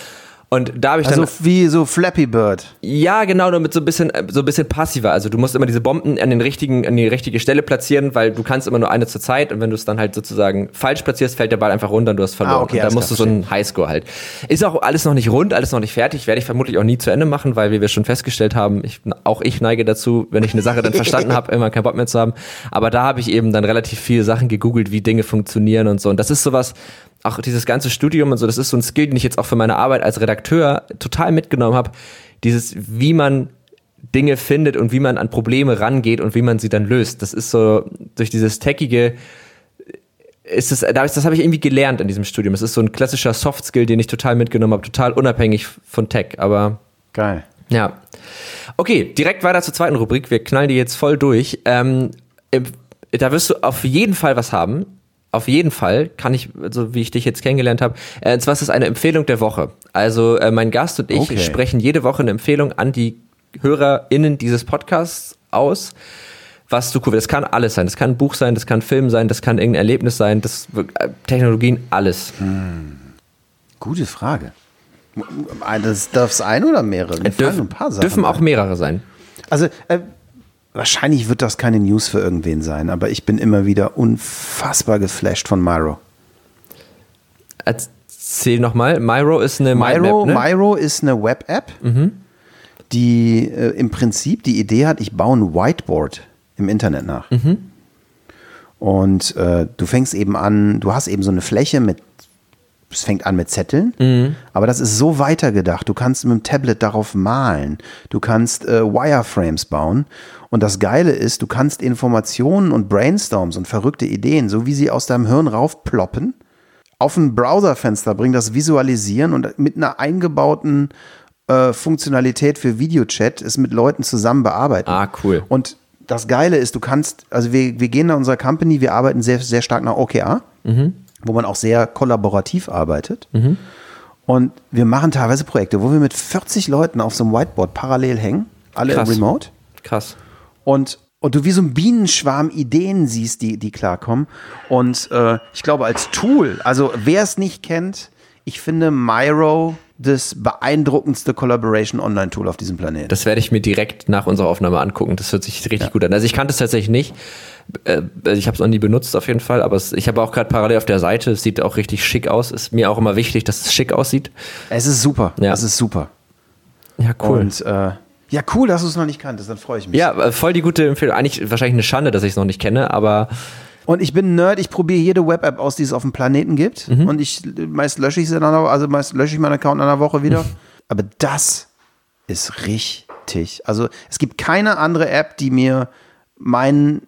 Und da habe ich Also dann wie so Flappy Bird. ja, genau, nur mit so ein bisschen, äh, so ein bisschen passiver. Also du musst immer diese Bomben an den richtigen, an die richtige Stelle platzieren, weil du kannst immer nur eine zur Zeit und wenn du es dann halt sozusagen falsch platzierst, fällt der Ball einfach runter und du hast verloren. Ah, okay, und da musst du so einen Highscore halt. Ist auch alles noch nicht rund, alles noch nicht fertig, werde ich vermutlich auch nie zu Ende machen, weil wie wir schon festgestellt haben, ich, auch ich neige dazu, wenn ich eine Sache dann verstanden habe, immer keinen Bock mehr zu haben. Aber da habe ich eben dann relativ viele Sachen gegoogelt, wie Dinge funktionieren und so. Und das ist sowas, auch dieses ganze Studium und so, das ist so ein Skill, den ich jetzt auch für meine Arbeit als Redakteur total mitgenommen habe. Dieses, wie man Dinge findet und wie man an Probleme rangeht und wie man sie dann löst. Das ist so durch dieses Techige ist es, das habe ich irgendwie gelernt in diesem Studium. Es ist so ein klassischer Soft Skill, den ich total mitgenommen habe, total unabhängig von Tech, aber geil. Ja. Okay, direkt weiter zur zweiten Rubrik. Wir knallen die jetzt voll durch. Ähm, da wirst du auf jeden Fall was haben. Auf jeden Fall kann ich, so wie ich dich jetzt kennengelernt habe. Äh, zwar ist es eine Empfehlung der Woche. Also äh, mein Gast und ich okay. sprechen jede Woche eine Empfehlung an die HörerInnen dieses Podcasts aus was du cool Das kann alles sein. Das kann ein Buch sein, das kann ein Film sein, das kann irgendein Erlebnis sein, das äh, Technologien, alles. Hm. Gute Frage. Das darf es ein oder mehrere? Wir Dürf, ein paar Sachen dürfen auch mehrere sein. Also äh, wahrscheinlich wird das keine News für irgendwen sein, aber ich bin immer wieder unfassbar geflasht von Myro. Erzähl nochmal, Myro ist eine Myro, ne? Myro ist eine Web-App, mhm. die äh, im Prinzip die Idee hat, ich baue ein Whiteboard im Internet nach. Mhm. Und äh, du fängst eben an, du hast eben so eine Fläche mit, es fängt an mit Zetteln, mhm. aber das ist so weitergedacht. Du kannst mit dem Tablet darauf malen, du kannst äh, Wireframes bauen. Und das Geile ist, du kannst Informationen und Brainstorms und verrückte Ideen, so wie sie aus deinem Hirn raufploppen, auf ein Browserfenster bringen, das visualisieren und mit einer eingebauten äh, Funktionalität für Videochat es mit Leuten zusammen bearbeiten. Ah, cool. Und das Geile ist, du kannst, also wir, wir gehen in unserer Company, wir arbeiten sehr, sehr stark nach OKR, mhm. Wo man auch sehr kollaborativ arbeitet. Mhm. Und wir machen teilweise Projekte, wo wir mit 40 Leuten auf so einem Whiteboard parallel hängen, alle Krass. remote. Krass. Und, und du wie so ein Bienenschwarm Ideen siehst, die, die klarkommen. Und äh, ich glaube, als Tool, also wer es nicht kennt, ich finde Miro das beeindruckendste Collaboration Online-Tool auf diesem Planeten. Das werde ich mir direkt nach unserer Aufnahme angucken. Das hört sich richtig ja. gut an. Also ich kannte es tatsächlich nicht. Äh, also ich habe es noch nie benutzt auf jeden Fall, aber ich habe auch gerade parallel auf der Seite, es sieht auch richtig schick aus. Ist mir auch immer wichtig, dass es schick aussieht. Es ist super. Ja. Es ist super. Ja, cool. Und äh, ja, cool, dass du es noch nicht kanntest, dann freue ich mich. Ja, äh, voll die gute Empfehlung. Eigentlich wahrscheinlich eine Schande, dass ich es noch nicht kenne, aber und ich bin Nerd, ich probiere jede Web-App aus, die es auf dem Planeten gibt. Mhm. Und ich meist lösche ich sie dann, also meist lösche ich meinen Account in einer Woche wieder. Mhm. Aber das ist richtig. Also es gibt keine andere App, die mir mein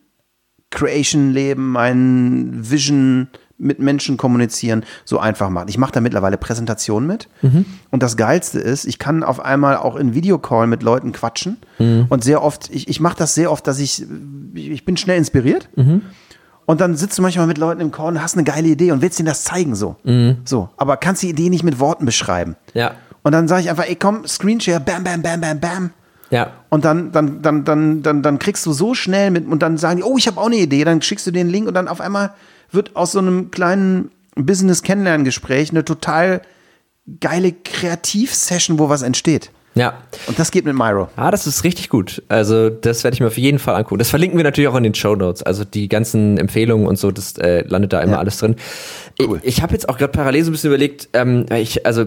Creation-Leben, mein Vision mit Menschen kommunizieren so einfach macht. Ich mache da mittlerweile Präsentationen mit. Mhm. Und das Geilste ist, ich kann auf einmal auch in Videocall mit Leuten quatschen. Mhm. Und sehr oft, ich, ich mache das sehr oft, dass ich, ich bin schnell inspiriert. Mhm. Und dann sitzt du manchmal mit Leuten im und hast eine geile Idee und willst ihnen das zeigen so. Mhm. So, aber kannst die Idee nicht mit Worten beschreiben. Ja. Und dann sage ich einfach, ey, komm, Screenshare, bam, bam, bam, bam, bam. Ja. Und dann, dann, dann, dann, dann, dann kriegst du so schnell mit und dann sagen die, oh, ich habe auch eine Idee. Dann schickst du den Link und dann auf einmal wird aus so einem kleinen Business-Kennenlerngespräch eine total geile Kreativ-Session, wo was entsteht. Ja. Und das geht mit Myro. Ah, das ist richtig gut. Also, das werde ich mir auf jeden Fall angucken. Das verlinken wir natürlich auch in den Show Notes. Also, die ganzen Empfehlungen und so, das äh, landet da immer ja. alles drin. Cool. Ich, ich habe jetzt auch gerade parallel so ein bisschen überlegt, ähm, ich, also,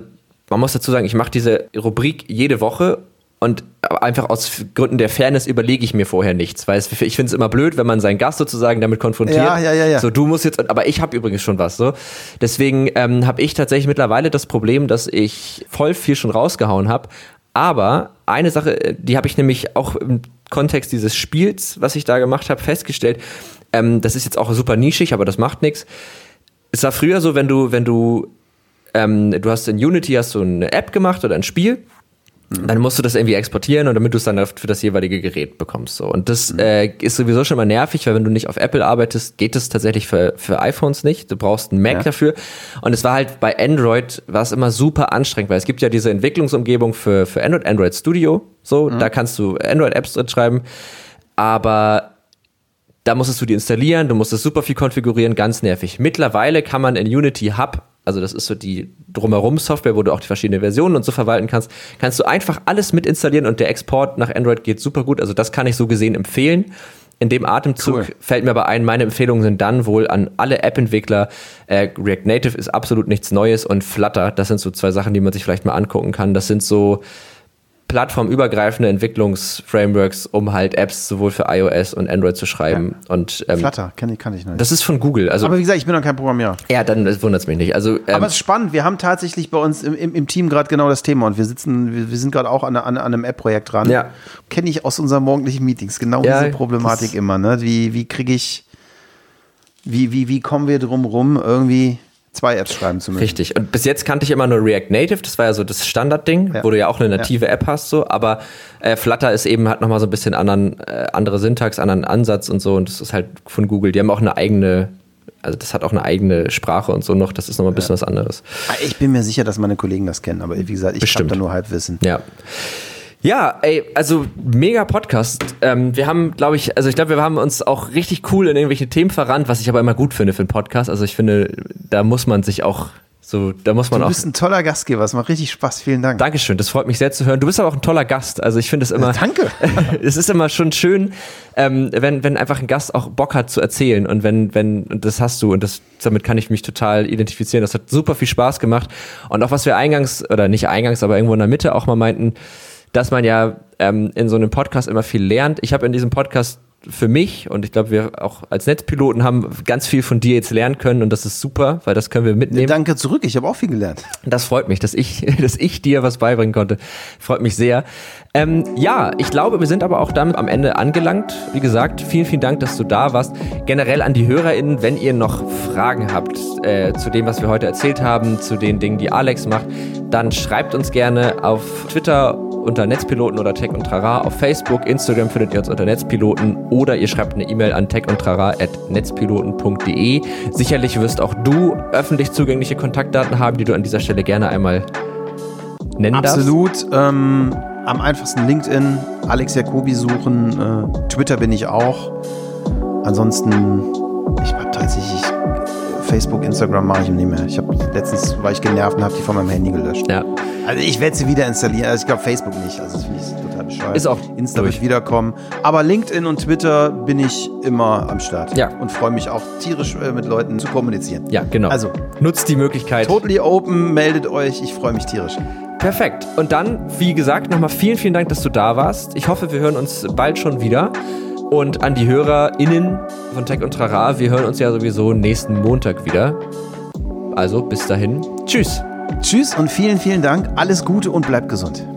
man muss dazu sagen, ich mache diese Rubrik jede Woche und einfach aus Gründen der Fairness überlege ich mir vorher nichts, weil es, ich finde es immer blöd, wenn man seinen Gast sozusagen damit konfrontiert. Ja, ja, ja, ja. So, du musst jetzt, aber ich habe übrigens schon was. So, deswegen ähm, habe ich tatsächlich mittlerweile das Problem, dass ich voll viel schon rausgehauen habe, aber eine Sache, äh, die habe ich nämlich auch im Kontext dieses Spiels, was ich da gemacht habe, festgestellt. Ähm, das ist jetzt auch super nischig, aber das macht nichts. Es war früher so, wenn du, wenn du, ähm, du hast in Unity hast du eine App gemacht oder ein Spiel. Dann musst du das irgendwie exportieren und damit du es dann für das jeweilige Gerät bekommst. So. Und das mhm. äh, ist sowieso schon mal nervig, weil wenn du nicht auf Apple arbeitest, geht das tatsächlich für, für iPhones nicht. Du brauchst einen Mac ja. dafür. Und es war halt bei Android, war es immer super anstrengend, weil es gibt ja diese Entwicklungsumgebung für, für Android, Android Studio. So, mhm. da kannst du Android-Apps drin schreiben. Aber da musstest du die installieren, du musstest super viel konfigurieren, ganz nervig. Mittlerweile kann man in Unity Hub also das ist so die drumherum Software, wo du auch die verschiedenen Versionen und so verwalten kannst, kannst du einfach alles mit installieren und der Export nach Android geht super gut. Also das kann ich so gesehen empfehlen. In dem Atemzug cool. fällt mir aber ein, meine Empfehlungen sind dann wohl an alle App-Entwickler. Äh, React Native ist absolut nichts Neues und Flutter, das sind so zwei Sachen, die man sich vielleicht mal angucken kann. Das sind so plattformübergreifende Entwicklungsframeworks, um halt Apps sowohl für iOS und Android zu schreiben. Ja. Und, ähm, Flutter, kann ich, kann ich nicht. Das ist von Google. Also, Aber wie gesagt, ich bin noch kein Programmierer. Ja, dann wundert es mich nicht. Also, ähm, Aber es ist spannend. Wir haben tatsächlich bei uns im, im, im Team gerade genau das Thema und wir sitzen, wir, wir sind gerade auch an, an, an einem App-Projekt dran. Ja. Kenne ich aus unseren morgendlichen Meetings. Genau ja, diese Problematik immer. Ne? Wie, wie kriege ich, wie, wie, wie kommen wir drum rum, irgendwie zwei Apps schreiben zu müssen. Richtig. Und bis jetzt kannte ich immer nur React Native. Das war ja so das Standardding, ja. wo du ja auch eine native ja. App hast, so. Aber äh, Flutter ist eben, hat nochmal so ein bisschen anderen, äh, andere Syntax, anderen Ansatz und so. Und das ist halt von Google. Die haben auch eine eigene, also das hat auch eine eigene Sprache und so noch. Das ist nochmal ein bisschen ja. was anderes. Ah, ich bin mir sicher, dass meine Kollegen das kennen. Aber wie gesagt, ich habe da nur Halbwissen. Ja. Ja, ey, also mega Podcast. Ähm, wir haben, glaube ich, also ich glaube, wir haben uns auch richtig cool in irgendwelche Themen verrannt, was ich aber immer gut finde für einen Podcast. Also ich finde, da muss man sich auch so, da muss man auch. Du bist ein toller Gastgeber, es macht richtig Spaß. Vielen Dank. Dankeschön, das freut mich sehr zu hören. Du bist aber auch ein toller Gast. Also ich finde es immer. Danke. es ist immer schon schön, ähm, wenn, wenn einfach ein Gast auch Bock hat zu erzählen und wenn, wenn, und das hast du und das, damit kann ich mich total identifizieren. Das hat super viel Spaß gemacht. Und auch was wir eingangs, oder nicht eingangs, aber irgendwo in der Mitte auch mal meinten, dass man ja ähm, in so einem Podcast immer viel lernt. Ich habe in diesem Podcast für mich und ich glaube, wir auch als Netzpiloten haben ganz viel von dir jetzt lernen können und das ist super, weil das können wir mitnehmen. Danke zurück, ich habe auch viel gelernt. Das freut mich, dass ich, dass ich dir was beibringen konnte. Freut mich sehr. Ähm, ja, ich glaube, wir sind aber auch damit am Ende angelangt. Wie gesagt, vielen, vielen Dank, dass du da warst. Generell an die HörerInnen, wenn ihr noch Fragen habt äh, zu dem, was wir heute erzählt haben, zu den Dingen, die Alex macht, dann schreibt uns gerne auf Twitter unter Netzpiloten oder Tech und Trara. Auf Facebook, Instagram findet ihr uns unter Netzpiloten oder ihr schreibt eine E-Mail an techundtrara.netzpiloten.de. Sicherlich wirst auch du öffentlich zugängliche Kontaktdaten haben, die du an dieser Stelle gerne einmal nennen Absolut, darfst. Absolut. Ähm, am einfachsten LinkedIn, Alex Jacobi suchen. Äh, Twitter bin ich auch. Ansonsten, ich habe tatsächlich Facebook, Instagram mache ich nicht mehr. Ich habe letztens war ich genervt und habe die von meinem Handy gelöscht. Ja. Also ich werde sie wieder installieren. Also ich glaube Facebook nicht. Also das finde ich bescheuert. Ist auch Insta durch. wird wiederkommen. Aber LinkedIn und Twitter bin ich immer am Start. Ja. Und freue mich auch tierisch äh, mit Leuten zu kommunizieren. Ja, genau. Also nutzt die Möglichkeit. Totally open, meldet euch. Ich freue mich tierisch. Perfekt. Und dann, wie gesagt, nochmal vielen, vielen Dank, dass du da warst. Ich hoffe, wir hören uns bald schon wieder. Und an die HörerInnen von Tech und Trara, wir hören uns ja sowieso nächsten Montag wieder. Also bis dahin, tschüss. Tschüss und vielen, vielen Dank. Alles Gute und bleibt gesund.